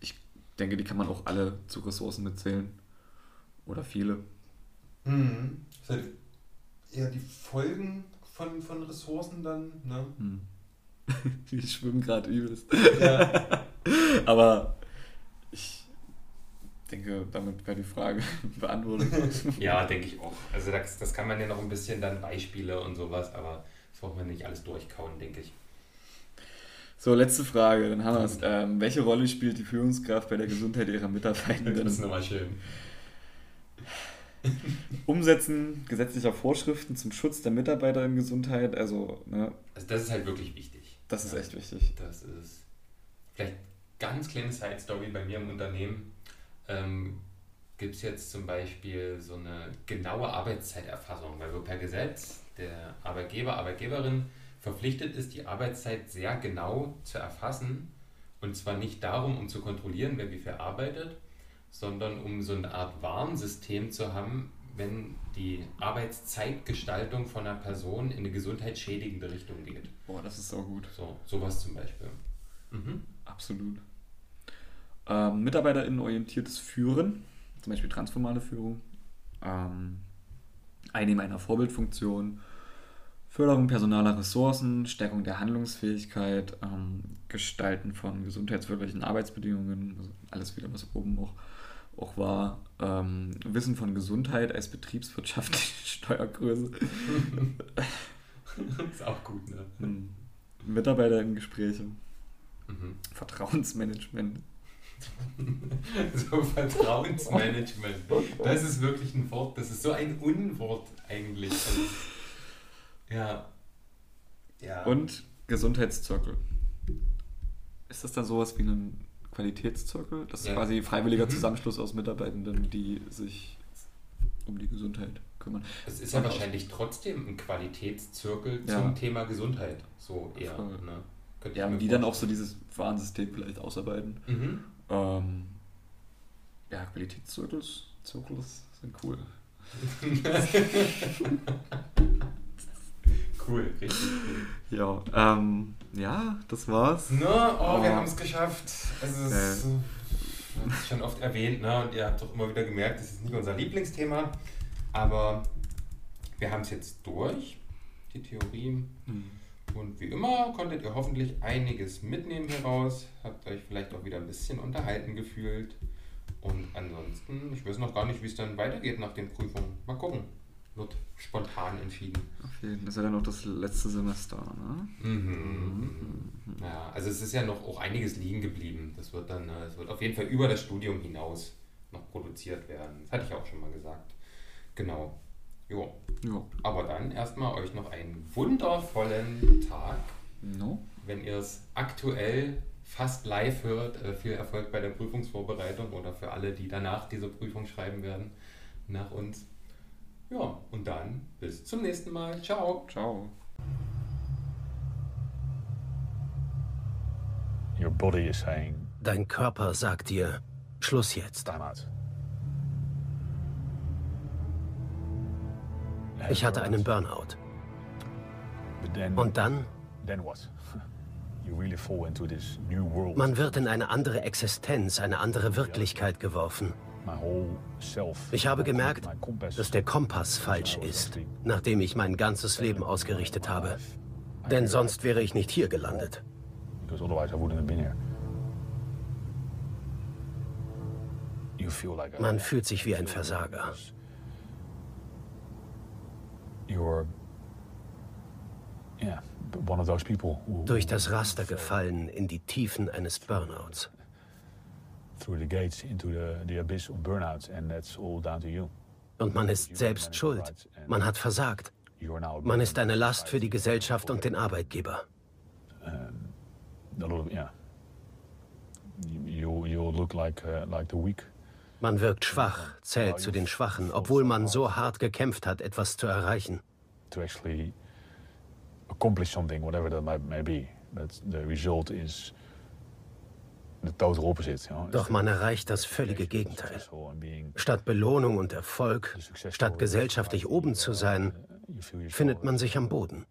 ich denke, die kann man auch alle zu Ressourcen mitzählen. Oder viele.
Mhm. Das ist halt eher die Folgen von, von Ressourcen dann, ne? Mhm. [LAUGHS]
Die schwimmen gerade übelst. Ja. [LAUGHS] Aber ich denke, damit wäre die Frage [LAUGHS] beantwortet.
ja, denke ich auch. Also das, das kann man ja noch ein bisschen dann Beispiele und sowas, aber das braucht man nicht alles durchkauen, denke ich.
So, letzte Frage, dann haben wir es. Ähm, welche Rolle spielt die Führungskraft bei der Gesundheit ihrer Mitarbeiter?
Das ist nochmal schön.
Umsetzen gesetzlicher Vorschriften zum Schutz der Mitarbeiterin-Gesundheit, also, ne?
Also das ist halt wirklich wichtig.
Das ist echt wichtig.
Das ist vielleicht ganz kleine Side-Story bei mir im Unternehmen. Ähm, Gibt es jetzt zum Beispiel so eine genaue Arbeitszeiterfassung, weil wir per Gesetz der Arbeitgeber, Arbeitgeberin verpflichtet ist, die Arbeitszeit sehr genau zu erfassen. Und zwar nicht darum, um zu kontrollieren, wer wie viel arbeitet, sondern um so eine Art Warnsystem zu haben, wenn die Arbeitszeitgestaltung von einer Person in eine gesundheitsschädigende Richtung geht.
Boah, das ist so gut.
So, sowas zum Beispiel.
Mhm. Absolut. Ähm, MitarbeiterInnen-orientiertes Führen, zum Beispiel transformale Führung, ähm, Einnehmen einer Vorbildfunktion, Förderung personaler Ressourcen, Stärkung der Handlungsfähigkeit, ähm, Gestalten von gesundheitsförderlichen Arbeitsbedingungen, also alles wieder, was oben auch auch war ähm, Wissen von Gesundheit als betriebswirtschaftliche [LAUGHS] Steuergröße. [LAUGHS]
ist auch gut, ne?
Mitarbeiterinnengespräche. Mhm. Vertrauensmanagement. [LAUGHS]
so Vertrauensmanagement. Das ist wirklich ein Wort, das ist so ein Unwort eigentlich. Also, ja.
ja. Und Gesundheitszirkel. Ist das dann sowas wie ein Qualitätszirkel? Das ist ja. quasi freiwilliger mhm. Zusammenschluss aus Mitarbeitenden, die sich um die Gesundheit kümmern.
Es ist ja wahrscheinlich trotzdem ein Qualitätszirkel ja. zum Thema Gesundheit. So eher. Ne?
Ja, und die dann auch so dieses Warnsystem vielleicht ausarbeiten. Mhm. Ähm, ja, Qualitätszirkels Zirkels sind cool. [LAUGHS] [LAUGHS]
cool, richtig
cool. Ja, ähm, ja, das war's.
No, oh, wir haben es geschafft. Es ist, äh. schon oft erwähnt, ne? und ihr habt doch immer wieder gemerkt, das ist nicht unser Lieblingsthema, aber wir haben es jetzt durch, die Theorie. Mhm. Und wie immer konntet ihr hoffentlich einiges mitnehmen heraus, habt euch vielleicht auch wieder ein bisschen unterhalten gefühlt. Und ansonsten, ich weiß noch gar nicht, wie es dann weitergeht nach den Prüfungen. Mal gucken. Wird spontan entschieden.
Okay, das ist ja dann auch das letzte Semester, ne? Mhm.
mhm. Ja, also es ist ja noch auch einiges liegen geblieben. Das wird dann, äh, es wird auf jeden Fall über das Studium hinaus noch produziert werden. Das hatte ich auch schon mal gesagt. Genau. Jo. jo. Aber dann erstmal euch noch einen wundervollen Tag. No. Wenn ihr es aktuell fast live hört, äh, viel Erfolg bei der Prüfungsvorbereitung oder für alle, die danach diese Prüfung schreiben werden, nach uns. Ja, und dann bis zum nächsten Mal. Ciao.
Ciao.
Your body is saying,
Dein Körper sagt dir, Schluss jetzt. Ich hatte einen Burnout. Und dann? [LAUGHS] Man wird in eine andere Existenz, eine andere Wirklichkeit geworfen. Ich habe gemerkt, dass der Kompass falsch ist, nachdem ich mein ganzes Leben ausgerichtet habe. Denn sonst wäre ich nicht hier gelandet. Man fühlt sich wie ein Versager. Durch das Raster gefallen in die Tiefen eines Burnouts. Und man ist selbst schuld. Man hat versagt. Man ist eine Last für die Gesellschaft und den Arbeitgeber. Man wirkt schwach, zählt zu den Schwachen, obwohl man so hart gekämpft hat, etwas zu erreichen. To actually accomplish something, whatever that may be. But the result is the. Doch man erreicht das völlige Gegenteil. Statt Belohnung und Erfolg, statt gesellschaftlich oben zu sein, findet man sich am Boden.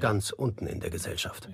Ganz unten in der Gesellschaft.